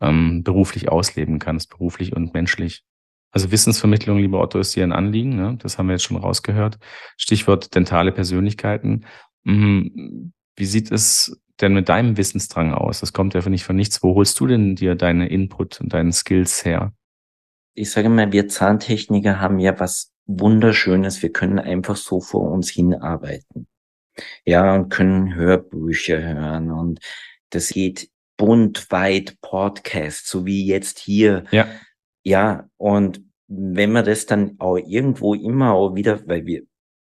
[SPEAKER 3] ähm, beruflich ausleben kannst, beruflich und menschlich. Also Wissensvermittlung, lieber Otto, ist dir ein Anliegen. Ne? Das haben wir jetzt schon rausgehört. Stichwort dentale Persönlichkeiten. Mhm. Wie sieht es denn mit deinem Wissensdrang aus? Das kommt ja nicht von nichts. Wo holst du denn dir deine Input und deine Skills her?
[SPEAKER 1] Ich sage mal, wir Zahntechniker haben ja was Wunderschönes. Wir können einfach so vor uns hinarbeiten. Ja, und können Hörbücher hören und das geht bunt weit Podcast, so wie jetzt hier.
[SPEAKER 3] Ja.
[SPEAKER 1] Ja, und wenn man das dann auch irgendwo immer auch wieder, weil wir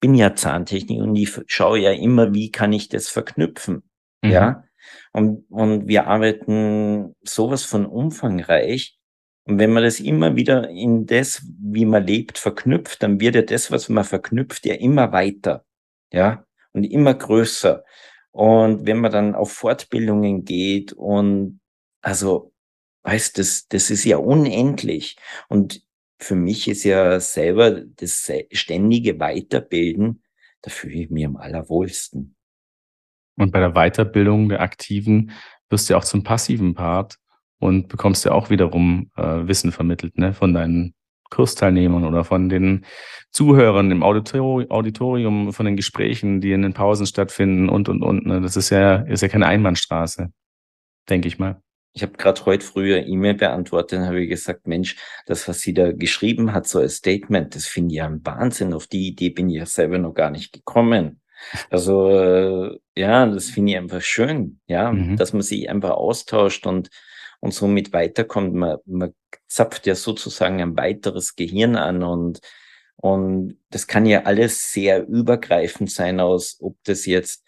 [SPEAKER 1] bin ja Zahntechnik und ich schaue ja immer, wie kann ich das verknüpfen. Mhm. Ja. Und, und wir arbeiten sowas von umfangreich. Und wenn man das immer wieder in das, wie man lebt, verknüpft, dann wird ja das, was man verknüpft, ja immer weiter. Ja. Und immer größer. Und wenn man dann auf Fortbildungen geht und also, weißt, das, das ist ja unendlich. Und für mich ist ja selber das ständige Weiterbilden, da fühle ich mich am allerwohlsten.
[SPEAKER 3] Und bei der Weiterbildung der Aktiven wirst du ja auch zum passiven Part und bekommst ja auch wiederum äh, Wissen vermittelt, ne, von deinen Kursteilnehmern oder von den Zuhörern im Auditorium, von den Gesprächen, die in den Pausen stattfinden und und und. Ne. Das ist ja, ist ja keine Einbahnstraße, denke ich mal.
[SPEAKER 1] Ich habe gerade heute früher E-Mail beantwortet und habe gesagt, Mensch, das, was sie da geschrieben hat, so ein Statement, das finde ich ja ein Wahnsinn. Auf die Idee bin ich ja selber noch gar nicht gekommen. Also äh, ja, das finde ich einfach schön, ja, mhm. dass man sich einfach austauscht und und somit weiterkommt. Man, man zapft ja sozusagen ein weiteres Gehirn an und und das kann ja alles sehr übergreifend sein aus, ob das jetzt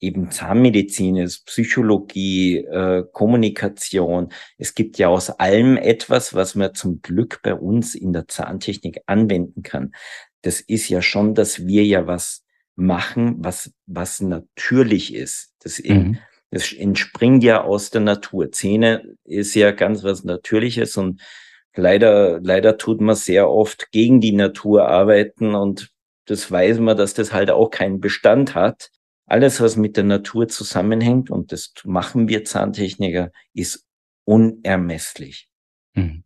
[SPEAKER 1] eben Zahnmedizin ist, Psychologie, äh, Kommunikation. Es gibt ja aus allem etwas, was man zum Glück bei uns in der Zahntechnik anwenden kann. Das ist ja schon, dass wir ja was machen, was, was natürlich ist. Das, mhm. das entspringt ja aus der Natur. Zähne ist ja ganz was Natürliches und leider, leider tut man sehr oft gegen die Natur arbeiten und das weiß man, dass das halt auch keinen Bestand hat. Alles, was mit der Natur zusammenhängt, und das machen wir Zahntechniker, ist unermesslich.
[SPEAKER 3] Hm.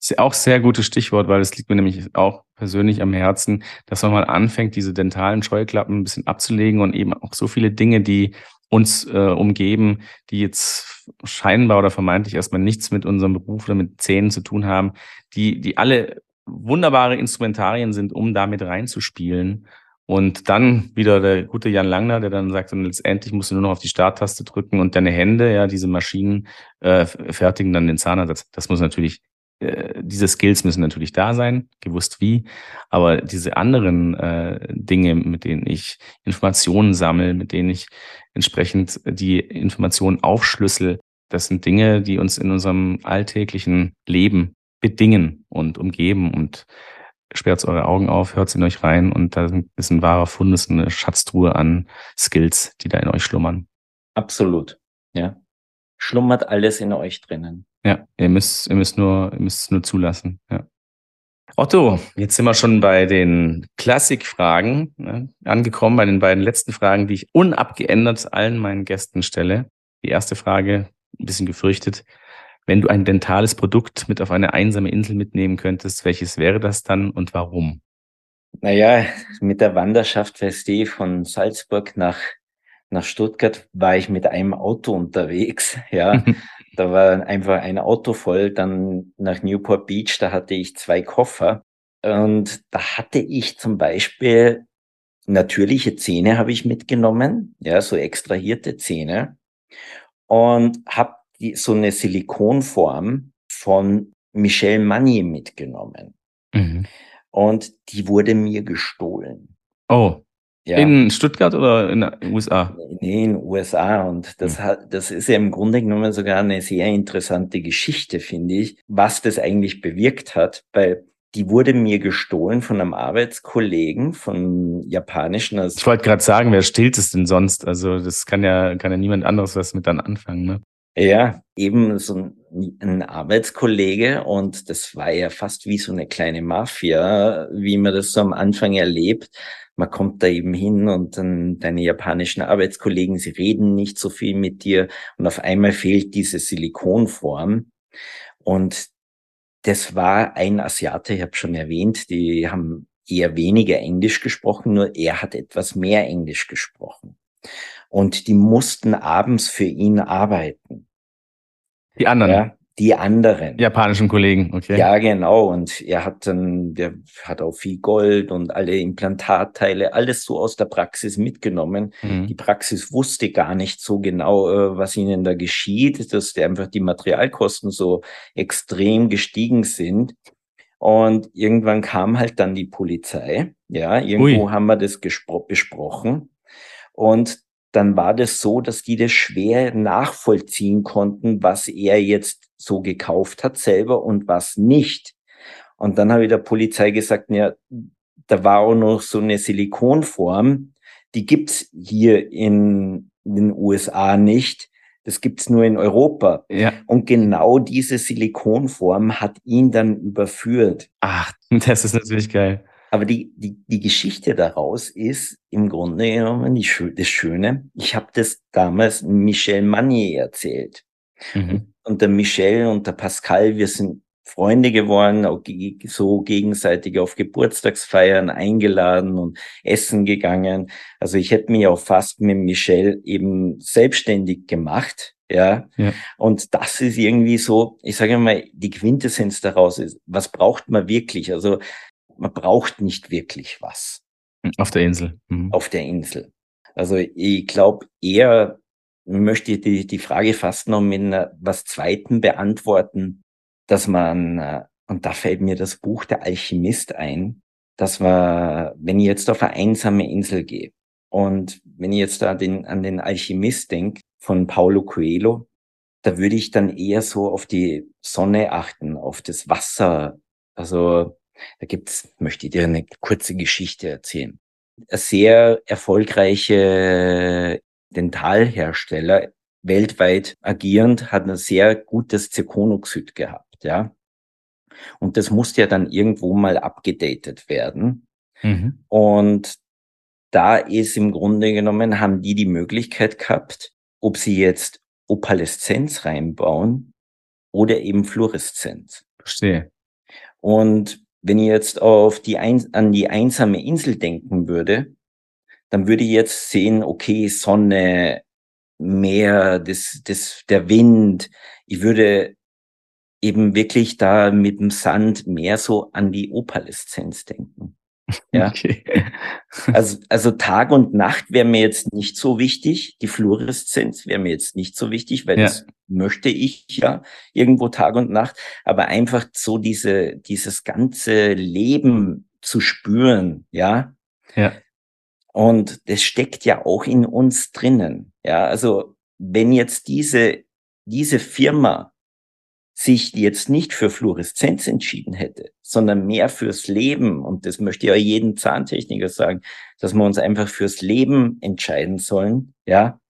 [SPEAKER 3] Ist auch sehr gutes Stichwort, weil es liegt mir nämlich auch persönlich am Herzen, dass man mal anfängt, diese dentalen Scheuklappen ein bisschen abzulegen und eben auch so viele Dinge, die uns äh, umgeben, die jetzt scheinbar oder vermeintlich erstmal nichts mit unserem Beruf oder mit Zähnen zu tun haben, die, die alle wunderbare Instrumentarien sind, um damit reinzuspielen und dann wieder der gute Jan Langner, der dann sagt, und letztendlich musst du nur noch auf die Starttaste drücken und deine Hände, ja, diese Maschinen äh, fertigen dann den Zahnersatz. Das muss natürlich, äh, diese Skills müssen natürlich da sein, gewusst wie. Aber diese anderen äh, Dinge, mit denen ich Informationen sammle, mit denen ich entsprechend die Informationen aufschlüssel, das sind Dinge, die uns in unserem alltäglichen Leben bedingen und umgeben und sperrt eure Augen auf, hört in euch rein und da ist ein wahrer Fundus, eine Schatztruhe an Skills, die da in euch schlummern.
[SPEAKER 1] Absolut, ja. Schlummert alles in euch drinnen.
[SPEAKER 3] Ja, ihr müsst, ihr müsst nur, ihr müsst es nur zulassen, ja. Otto, jetzt sind wir schon bei den Klassikfragen ne, angekommen, bei den beiden letzten Fragen, die ich unabgeändert allen meinen Gästen stelle. Die erste Frage, ein bisschen gefürchtet, wenn du ein dentales Produkt mit auf eine einsame Insel mitnehmen könntest, welches wäre das dann und warum?
[SPEAKER 1] Naja, mit der Wanderschaft Westee von Salzburg nach, nach Stuttgart war ich mit einem Auto unterwegs. Ja, da war einfach ein Auto voll. Dann nach Newport Beach, da hatte ich zwei Koffer. Und da hatte ich zum Beispiel natürliche Zähne habe ich mitgenommen, ja, so extrahierte Zähne. Und habe so eine Silikonform von Michel Magnier mitgenommen. Mhm. Und die wurde mir gestohlen.
[SPEAKER 3] Oh. Ja. In Stuttgart oder in den USA?
[SPEAKER 1] Nee, in den USA. Und das mhm. hat, das ist ja im Grunde genommen sogar eine sehr interessante Geschichte, finde ich, was das eigentlich bewirkt hat, weil die wurde mir gestohlen von einem Arbeitskollegen von japanischen.
[SPEAKER 3] ich wollte gerade sagen, wer stillt es denn sonst? Also das kann ja, kann ja niemand anderes was mit dann anfangen, ne?
[SPEAKER 1] Ja, eben so ein, ein, Arbeitskollege und das war ja fast wie so eine kleine Mafia, wie man das so am Anfang erlebt. Man kommt da eben hin und dann deine japanischen Arbeitskollegen, sie reden nicht so viel mit dir und auf einmal fehlt diese Silikonform und das war ein Asiate, ich habe schon erwähnt, die haben eher weniger Englisch gesprochen, nur er hat etwas mehr Englisch gesprochen. Und die mussten abends für ihn arbeiten.
[SPEAKER 3] Die anderen?
[SPEAKER 1] Ja, die anderen.
[SPEAKER 3] Japanischen Kollegen, okay.
[SPEAKER 1] Ja, genau. Und er hat dann, der hat auch viel Gold und alle Implantatteile, alles so aus der Praxis mitgenommen. Mhm. Die Praxis wusste gar nicht so genau, äh, was ihnen da geschieht, dass der einfach die Materialkosten so extrem gestiegen sind. Und irgendwann kam halt dann die Polizei. Ja, irgendwo Ui. haben wir das besprochen. Und dann war das so, dass die das schwer nachvollziehen konnten, was er jetzt so gekauft hat selber und was nicht. Und dann habe ich der Polizei gesagt, ja, da war auch noch so eine Silikonform, die gibt's hier in den USA nicht. Das gibt's nur in Europa.
[SPEAKER 3] Ja.
[SPEAKER 1] Und genau diese Silikonform hat ihn dann überführt.
[SPEAKER 3] Ach, das ist natürlich geil.
[SPEAKER 1] Aber die, die, die Geschichte daraus ist im Grunde genommen die, das Schöne. Ich habe das damals Michel Manier erzählt. Mhm. Und der Michel und der Pascal, wir sind Freunde geworden, auch so gegenseitig auf Geburtstagsfeiern eingeladen und essen gegangen. Also ich hätte mich auch fast mit Michel eben selbstständig gemacht. Ja? ja. Und das ist irgendwie so, ich sage mal, die Quintessenz daraus ist, was braucht man wirklich? Also man braucht nicht wirklich was.
[SPEAKER 3] Auf der Insel.
[SPEAKER 1] Mhm. Auf der Insel. Also ich glaube eher, möchte die, die Frage fast noch mit was Zweiten beantworten, dass man, äh, und da fällt mir das Buch Der Alchemist ein, dass man, wenn ich jetzt auf eine einsame Insel gehe und wenn ich jetzt da den, an den Alchemist denke von Paulo Coelho, da würde ich dann eher so auf die Sonne achten, auf das Wasser. Also da gibt's, möchte ich dir eine kurze Geschichte erzählen. Eine sehr erfolgreiche Dentalhersteller weltweit agierend hat ein sehr gutes Zirkonoxid gehabt, ja. Und das musste ja dann irgendwo mal abgedatet werden. Mhm. Und da ist im Grunde genommen, haben die die Möglichkeit gehabt, ob sie jetzt Opaleszenz reinbauen oder eben Fluoreszenz.
[SPEAKER 3] Verstehe.
[SPEAKER 1] Und wenn ich jetzt auf die ein, an die einsame Insel denken würde, dann würde ich jetzt sehen, okay, Sonne, Meer, das, das, der Wind. Ich würde eben wirklich da mit dem Sand mehr so an die Opaleszenz denken. Ja. Okay. also, also Tag und Nacht wäre mir jetzt nicht so wichtig. Die Fluoreszenz wäre mir jetzt nicht so wichtig, weil ja. das möchte ich ja irgendwo Tag und Nacht. Aber einfach so diese, dieses ganze Leben zu spüren, ja.
[SPEAKER 3] Ja.
[SPEAKER 1] Und das steckt ja auch in uns drinnen. Ja, also wenn jetzt diese, diese Firma sich jetzt nicht für Fluoreszenz entschieden hätte, sondern mehr fürs Leben, und das möchte ich ja jedem Zahntechniker sagen, dass wir uns einfach fürs Leben entscheiden sollen, ja,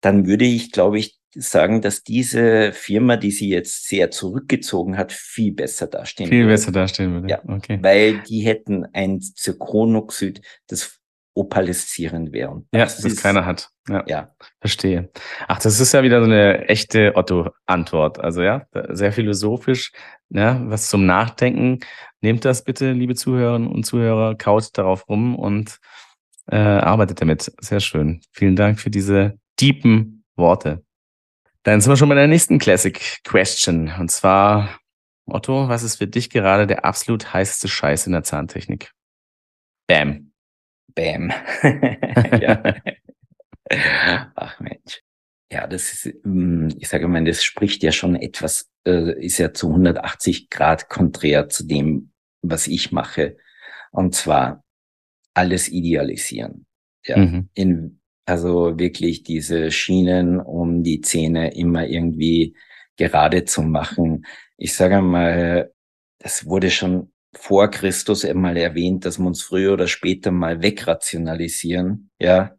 [SPEAKER 1] dann würde ich, glaube ich, sagen, dass diese Firma, die sie jetzt sehr zurückgezogen hat, viel besser dastehen
[SPEAKER 3] Viel würde. besser dastehen würde.
[SPEAKER 1] Ja, okay. Weil die hätten ein Zirkonoxid, das opaleszieren wäre.
[SPEAKER 3] Ja, das, das keiner hat. Ja, ja. Verstehe. Ach, das ist ja wieder so eine echte Otto-Antwort. Also ja, sehr philosophisch, ja, was zum Nachdenken. Nehmt das bitte, liebe Zuhörerinnen und Zuhörer, kaut darauf rum und äh, arbeitet damit. Sehr schön. Vielen Dank für diese deepen Worte. Dann sind wir schon bei der nächsten Classic Question. Und zwar, Otto, was ist für dich gerade der absolut heißeste Scheiß in der Zahntechnik?
[SPEAKER 1] Bam. Bam. ja. Ach Mensch. Ja, das ist, hm, ich sage mal, das spricht ja schon etwas, äh, ist ja zu 180 Grad konträr zu dem, was ich mache. Und zwar alles idealisieren. Ja, mhm. in, also wirklich diese Schienen, um die Zähne immer irgendwie gerade zu machen. Ich sage mal, das wurde schon vor Christus einmal erwähnt, dass wir uns früher oder später mal wegrationalisieren, ja.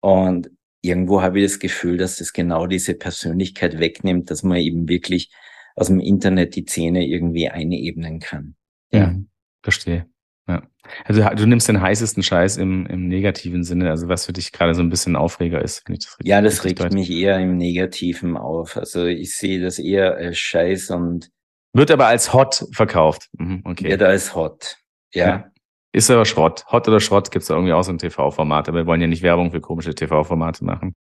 [SPEAKER 1] Und irgendwo habe ich das Gefühl, dass das genau diese Persönlichkeit wegnimmt, dass man eben wirklich aus dem Internet die Zähne irgendwie einebnen kann.
[SPEAKER 3] Ja, mhm, verstehe. Ja. Also du nimmst den heißesten Scheiß im, im negativen Sinne, also was für dich gerade so ein bisschen Aufreger ist.
[SPEAKER 1] Wenn ich das ja, das regt mich eher im Negativen auf. Also ich sehe das eher als Scheiß und
[SPEAKER 3] wird aber als Hot verkauft.
[SPEAKER 1] Mhm, okay. Wird als Hot. Ja. ja.
[SPEAKER 3] Ist aber Schrott. Hot oder Schrott gibt es irgendwie auch so ein TV-Format, aber wir wollen ja nicht Werbung für komische TV-Formate machen.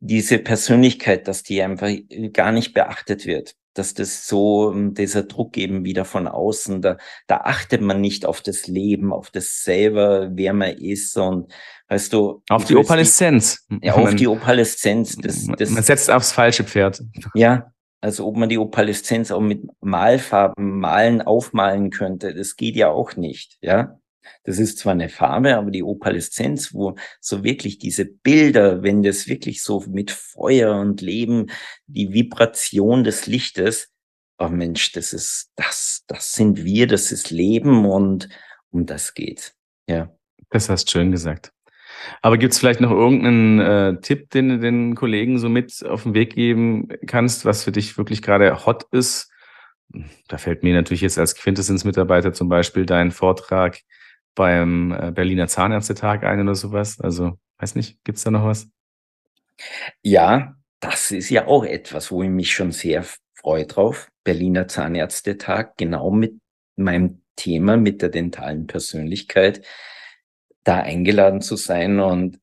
[SPEAKER 1] Diese Persönlichkeit, dass die einfach gar nicht beachtet wird dass das so, ähm, dieser Druck eben wieder von außen, da, da achtet man nicht auf das Leben, auf das selber, wer man ist und weißt du.
[SPEAKER 3] Auf die Opaleszenz.
[SPEAKER 1] Ja, auf man, die Opaleszenz. Das,
[SPEAKER 3] das, man setzt aufs falsche Pferd.
[SPEAKER 1] Ja, also ob man die Opaleszenz auch mit Malfarben malen, aufmalen könnte, das geht ja auch nicht, ja. Das ist zwar eine Farbe, aber die Opaleszenz, wo so wirklich diese Bilder, wenn das wirklich so mit Feuer und Leben, die Vibration des Lichtes, oh Mensch, das ist das, das sind wir, das ist Leben und um das geht. Ja.
[SPEAKER 3] Das hast schön gesagt. Aber gibt es vielleicht noch irgendeinen äh, Tipp, den du den Kollegen so mit auf den Weg geben kannst, was für dich wirklich gerade hot ist? Da fällt mir natürlich jetzt als Quintessenz-Mitarbeiter zum Beispiel dein Vortrag beim äh, Berliner Zahnärztetag ein oder sowas? Also, weiß nicht, gibt's da noch was?
[SPEAKER 1] Ja, das ist ja auch etwas, wo ich mich schon sehr freue drauf. Berliner Zahnärztetag, genau mit meinem Thema, mit der dentalen Persönlichkeit, da eingeladen zu sein und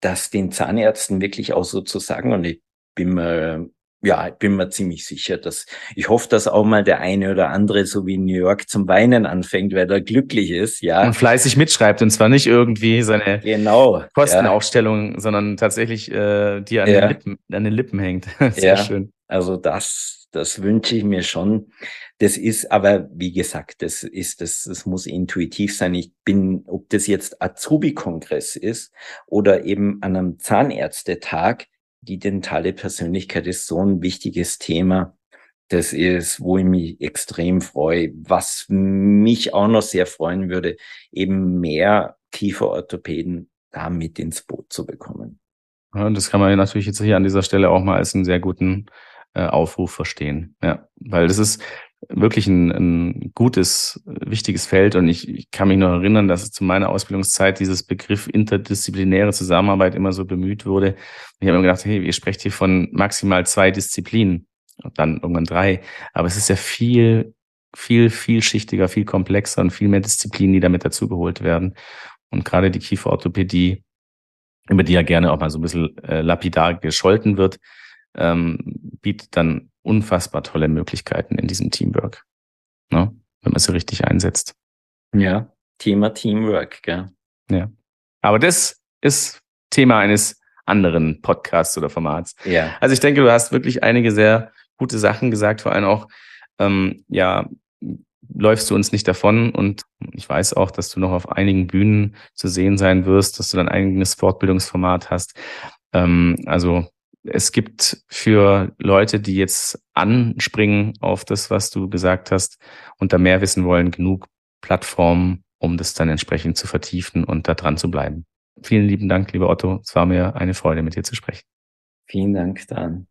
[SPEAKER 1] das den Zahnärzten wirklich auch so zu sagen. Und ich bin mir ja, ich bin mir ziemlich sicher, dass ich hoffe, dass auch mal der eine oder andere so wie in New York zum Weinen anfängt, weil er glücklich ist, ja.
[SPEAKER 3] Und fleißig mitschreibt und zwar nicht irgendwie seine
[SPEAKER 1] genau,
[SPEAKER 3] Kostenaufstellung, ja. sondern tatsächlich äh, die an, ja. den Lippen, an den Lippen hängt.
[SPEAKER 1] Sehr ja. schön. Also das, das wünsche ich mir schon. Das ist aber, wie gesagt, das ist, das, das muss intuitiv sein. Ich bin, ob das jetzt Azubi-Kongress ist oder eben an einem Zahnärztetag, die dentale Persönlichkeit ist so ein wichtiges Thema. Das ist, wo ich mich extrem freue. Was mich auch noch sehr freuen würde, eben mehr Kieferorthopäden da mit ins Boot zu bekommen.
[SPEAKER 3] Ja, und das kann man natürlich jetzt hier an dieser Stelle auch mal als einen sehr guten äh, Aufruf verstehen. Ja, weil das ist, wirklich ein, ein gutes, wichtiges Feld. Und ich, ich kann mich noch erinnern, dass zu meiner Ausbildungszeit dieses Begriff interdisziplinäre Zusammenarbeit immer so bemüht wurde. Ich habe mir gedacht, hey, ihr sprecht hier von maximal zwei Disziplinen und dann irgendwann drei. Aber es ist ja viel, viel, vielschichtiger, viel komplexer und viel mehr Disziplinen, die damit dazugeholt werden. Und gerade die Kieferorthopädie, über die ja gerne auch mal so ein bisschen äh, lapidar gescholten wird, ähm, bietet dann unfassbar tolle Möglichkeiten in diesem Teamwork, ne? wenn man sie richtig einsetzt.
[SPEAKER 1] Ja, Thema Teamwork, gell?
[SPEAKER 3] Ja. Aber das ist Thema eines anderen Podcasts oder Formats.
[SPEAKER 1] Ja.
[SPEAKER 3] Also ich denke, du hast wirklich einige sehr gute Sachen gesagt, vor allem auch, ähm, ja, läufst du uns nicht davon und ich weiß auch, dass du noch auf einigen Bühnen zu sehen sein wirst, dass du dann ein eigenes Fortbildungsformat hast. Ähm, also es gibt für Leute, die jetzt anspringen auf das, was du gesagt hast und da mehr wissen wollen, genug Plattformen, um das dann entsprechend zu vertiefen und da dran zu bleiben. Vielen lieben Dank, lieber Otto. Es war mir eine Freude, mit dir zu sprechen.
[SPEAKER 1] Vielen Dank, Dan.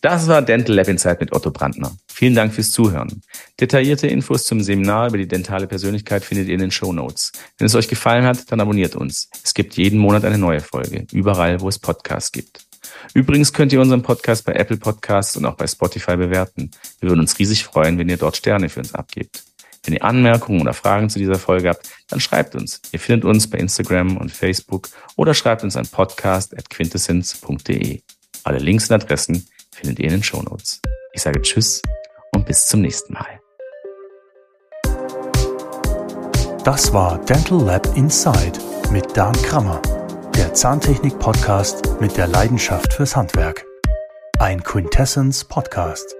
[SPEAKER 3] Das war Dental Lab Insight mit Otto Brandner. Vielen Dank fürs Zuhören. Detaillierte Infos zum Seminar über die dentale Persönlichkeit findet ihr in den Show Notes. Wenn es euch gefallen hat, dann abonniert uns. Es gibt jeden Monat eine neue Folge, überall, wo es Podcasts gibt. Übrigens könnt ihr unseren Podcast bei Apple Podcasts und auch bei Spotify bewerten. Wir würden uns riesig freuen, wenn ihr dort Sterne für uns abgebt. Wenn ihr Anmerkungen oder Fragen zu dieser Folge habt, dann schreibt uns. Ihr findet uns bei Instagram und Facebook oder schreibt uns an podcast.quintessence.de. Alle Links und Adressen findet ihr in den Shownotes. Ich sage Tschüss und bis zum nächsten Mal.
[SPEAKER 2] Das war Dental Lab Inside mit Dan Krammer, der Zahntechnik-Podcast mit der Leidenschaft fürs Handwerk. Ein Quintessence Podcast.